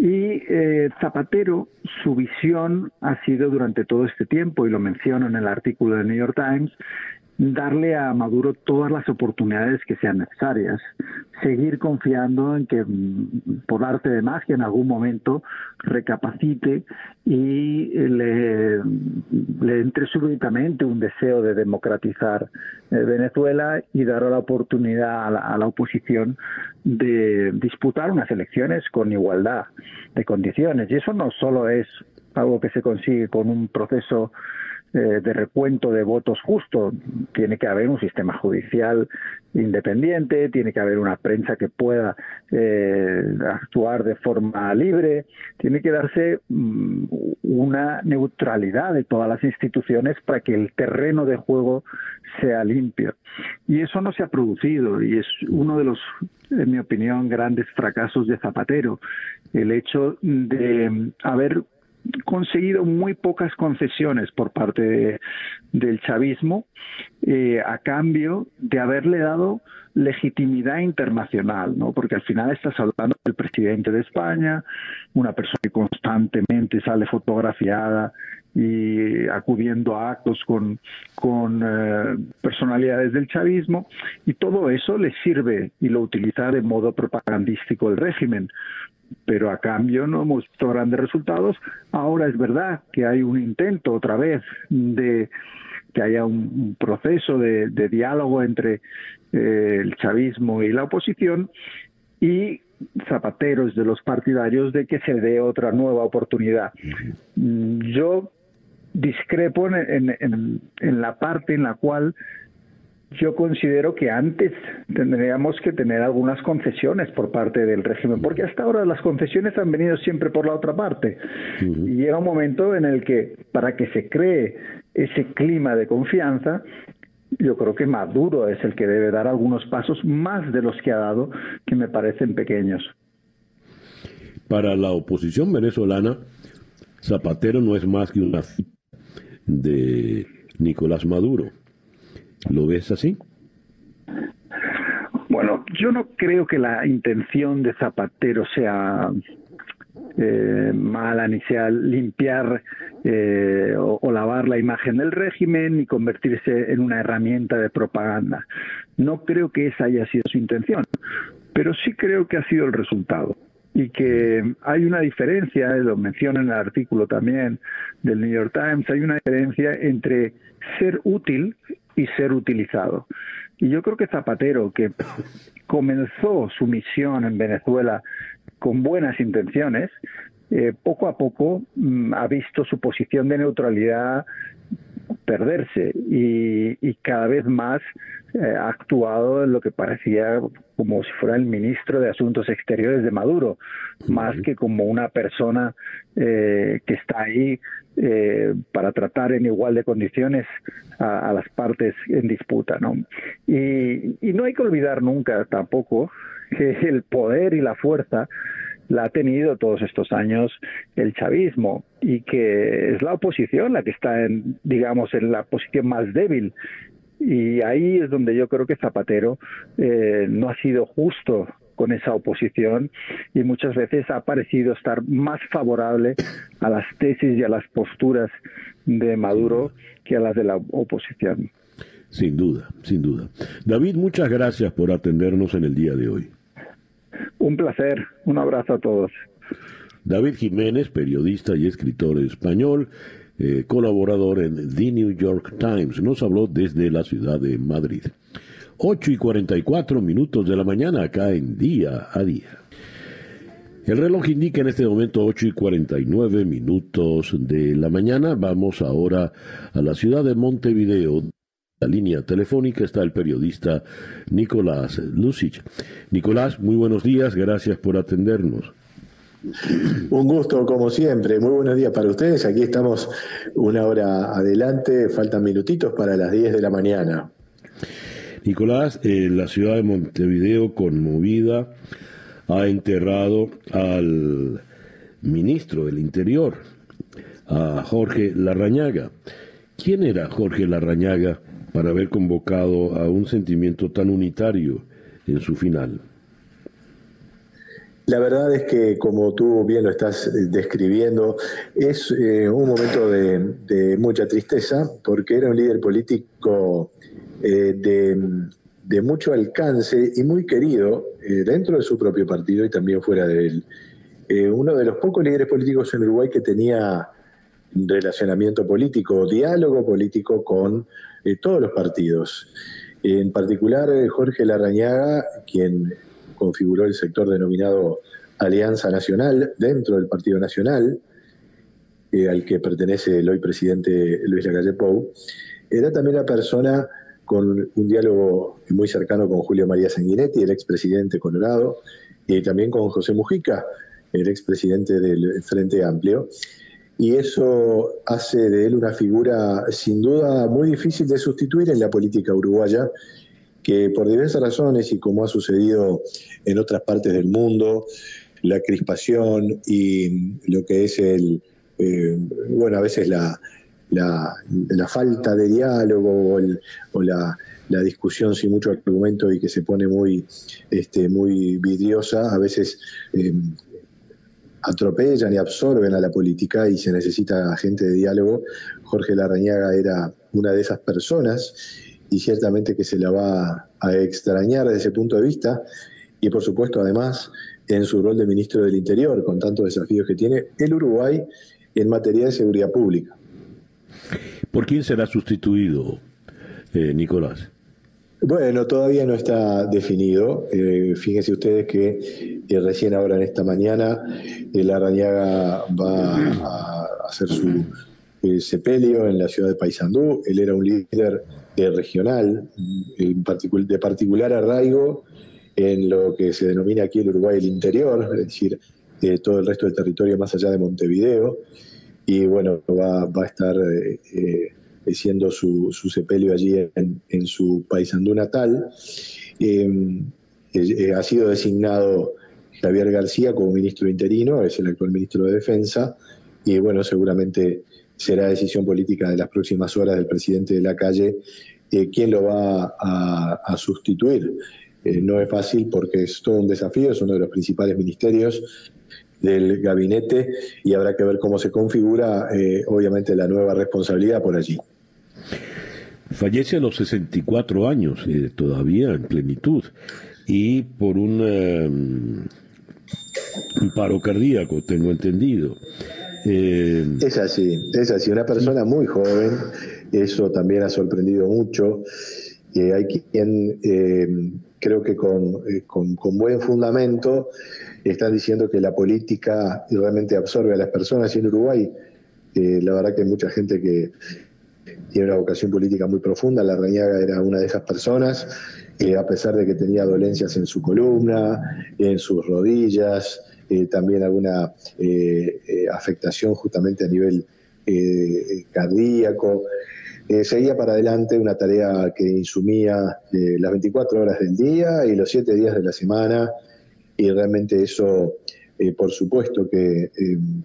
y eh, Zapatero, su visión ha sido durante todo este tiempo, y lo menciono en el artículo del New York Times, darle a Maduro todas las oportunidades que sean necesarias, seguir confiando en que mm, por arte de magia en algún momento recapacite y le, entre súbitamente un deseo de democratizar eh, Venezuela y dar la oportunidad a la oposición de disputar unas elecciones con igualdad de condiciones. Y eso no solo es algo que se consigue con un proceso eh, de recuento de votos justo. Tiene que haber un sistema judicial independiente, tiene que haber una prensa que pueda eh, actuar de forma libre, tiene que darse mm, una neutralidad de todas las instituciones para que el terreno de juego sea limpio. Y eso no se ha producido y es uno de los, en mi opinión, grandes fracasos de Zapatero, el hecho de haber conseguido muy pocas concesiones por parte del chavismo eh, a cambio de haberle dado legitimidad internacional, ¿no? Porque al final estás hablando del presidente de España, una persona que constantemente sale fotografiada y acudiendo a actos con, con eh, personalidades del chavismo, y todo eso le sirve y lo utiliza de modo propagandístico el régimen pero a cambio no hemos visto grandes resultados. Ahora es verdad que hay un intento otra vez de que haya un, proceso de, diálogo entre eh, el chavismo y la oposición y Zapatero es de los partidarios de que se dé otra nueva oportunidad. Yo discrepo en, en la parte en la cual yo considero que antes tendríamos que tener algunas concesiones por parte del régimen, porque hasta ahora las concesiones han venido siempre por la otra parte. Y llega un momento en el que, para que se cree ese clima de confianza, yo creo que Maduro es el que debe dar algunos pasos más de los que ha dado, que me parecen pequeños. Para la oposición venezolana, Zapatero no es más que una de Nicolás Maduro ¿Lo ves así? Bueno, yo no creo que la intención de Zapatero sea eh, mala ni sea limpiar eh, o, lavar la imagen del régimen ni convertirse en una herramienta de propaganda. No creo que esa haya sido su intención, pero sí creo que ha sido el resultado. y que hay una diferencia, lo menciona en el artículo también del New York Times, hay una diferencia entre ser útil y ser utilizado. Y yo creo que Zapatero, que comenzó su misión en Venezuela con buenas intenciones, eh, poco a poco mm, ha visto su posición de neutralidad perderse y, cada vez más eh, ha actuado en lo que parecía como si fuera el ministro de Asuntos Exteriores de Maduro, más que como una persona eh, que está ahí eh, para tratar en igual de condiciones a, las partes en disputa. ¿no? Y, y no hay que olvidar nunca tampoco que el poder y la fuerza la ha tenido todos estos años el chavismo y que es la oposición la que está en, digamos, en la posición más débil. Y ahí es donde yo creo que Zapatero eh, no ha sido justo con esa oposición y muchas veces ha parecido estar más favorable a las tesis y a las posturas de Maduro que a las de la oposición. Sin duda, sin duda. David, muchas gracias por atendernos en el día de hoy. Un placer, un abrazo a todos. David Jiménez, periodista y escritor español, eh, colaborador en The New York Times, nos habló desde la ciudad de Madrid. 8 y 44 minutos de la mañana acá en Día a Día. El reloj indica en este momento 8 y 49 minutos de la mañana. Vamos ahora a la ciudad de Montevideo la línea telefónica está el periodista Nicolás Lucic. Nicolás, muy buenos días, gracias por atendernos. Un gusto, como siempre. Muy buenos días para ustedes. Aquí estamos una hora adelante. Faltan minutitos para las 10 de la mañana. Nicolás, eh, la ciudad de Montevideo, conmovida, ha enterrado al ministro del Interior, a Jorge Larrañaga. ¿Quién era Jorge Larrañaga para haber convocado a un sentimiento tan unitario en su final. La verdad es que, como tú bien lo estás eh, describiendo, es eh, un momento de, mucha tristeza, porque era un líder político eh, de, mucho alcance y muy querido dentro de su propio partido y también fuera de él. uno de los pocos líderes políticos en Uruguay que tenía relacionamiento político, diálogo político con todos los partidos. En particular, Jorge Larrañaga, quien configuró el sector denominado Alianza Nacional dentro del Partido Nacional, eh, al que pertenece el hoy presidente Luis Lacalle Pou, era también la persona con un diálogo muy cercano con Julio María Sanguinetti, el expresidente Colorado, y también con José Mujica, el expresidente del Frente Amplio. Y eso hace de él una figura sin duda muy difícil de sustituir en la política uruguaya, que por diversas razones y como ha sucedido en otras partes del mundo, la crispación y lo que es el, eh, bueno, a veces la, la, falta de diálogo o, la, discusión sin mucho argumento y que se pone muy, este, muy vidriosa, a veces eh, atropellan y absorben a la política y se necesita gente de diálogo. Jorge Larrañaga era una de esas personas y ciertamente que se la va a extrañar desde ese punto de vista y por supuesto además en su rol de ministro del Interior con tantos desafíos que tiene el Uruguay en materia de seguridad pública. ¿Por quién será sustituido, eh, Nicolás? Bueno, todavía no está definido. Eh, fíjense ustedes que eh, recién ahora en esta mañana el Arañaga va a hacer su sepelio en la ciudad de Paysandú. Él era un líder regional, de particular arraigo en lo que se denomina aquí el Uruguay el interior, es decir, todo el resto del territorio más allá de Montevideo. Y bueno, va, va a estar siendo su, su sepelio allí en, su paisandú natal. Em, eh, ha sido designado Javier García como ministro interino, es el actual ministro de Defensa, y bueno, seguramente será decisión política de las próximas horas del presidente de la calle eh, quién lo va a, sustituir. Eh, no es fácil porque es todo un desafío, es uno de los principales ministerios del gabinete y habrá que ver cómo se configura, obviamente, la nueva responsabilidad por allí. Fallece a los 64 años, eh, todavía en plenitud, y por un paro cardíaco, tengo entendido. Eh, es así, es así, una persona muy joven, eso también ha sorprendido mucho. Eh, hay quien, eh, creo que con, con, buen fundamento, están diciendo que la política realmente absorbe a las personas y en Uruguay la verdad que hay mucha gente que tiene una vocación política muy profunda, la Reñaga era una de esas personas, a pesar de que tenía dolencias en su columna, en sus rodillas, eh, también alguna eh, eh, afectación justamente a nivel cardíaco. Seguía para adelante una tarea que insumía las 24 horas del día y los 7 días de la semana y realmente eso, por supuesto que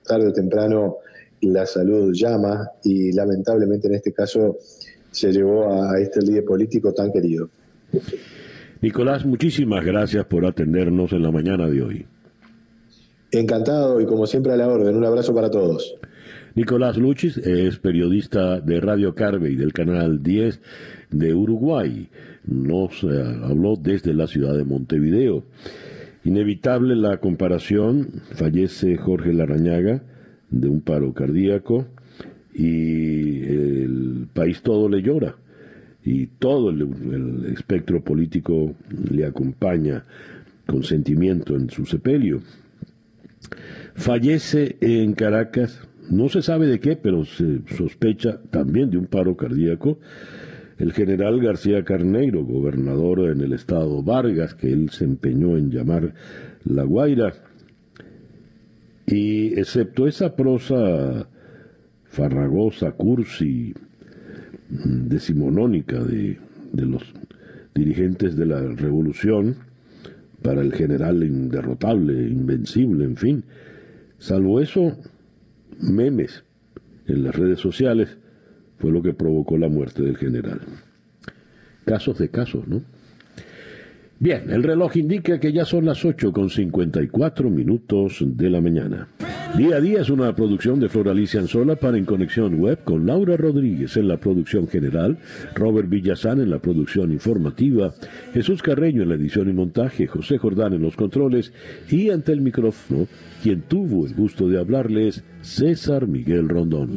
tarde o temprano la salud llama y lamentablemente en este caso se llevó a este líder político tan querido. Nicolás, muchísimas gracias por atendernos en la mañana de hoy. Encantado y como siempre a la orden. Un abrazo para todos. Nicolás Luchis es periodista de Radio y del canal 10 de Uruguay. Nos eh, habló desde la ciudad de Montevideo. Inevitable la comparación. Fallece Jorge Larrañaga de un paro cardíaco y el país todo le llora y todo el espectro político le acompaña con sentimiento en su sepelio. Fallece en Caracas, no se sabe de qué, pero se sospecha también de un paro cardíaco. El general García Carneiro, gobernador en el estado Vargas, que él se empeñó en llamar La Guaira, y excepto esa prosa farragosa, cursi, decimonónica de, de los dirigentes de la revolución, para el general inderrotable, invencible, en fin, Salvo eso, memes en las redes sociales fue lo que provocó la muerte del general. Casos de casos, ¿no? Bien, el reloj indica que ya son las 8 con 54 minutos de la mañana. Día a día es una producción de Floralicia Anzola para En Conexión Web con Laura Rodríguez en la producción general, Robert Villazán en la producción informativa, Jesús Carreño en la edición y montaje, José Jordán en los controles y ante el micrófono, quien tuvo el gusto de hablarles, César Miguel Rondón.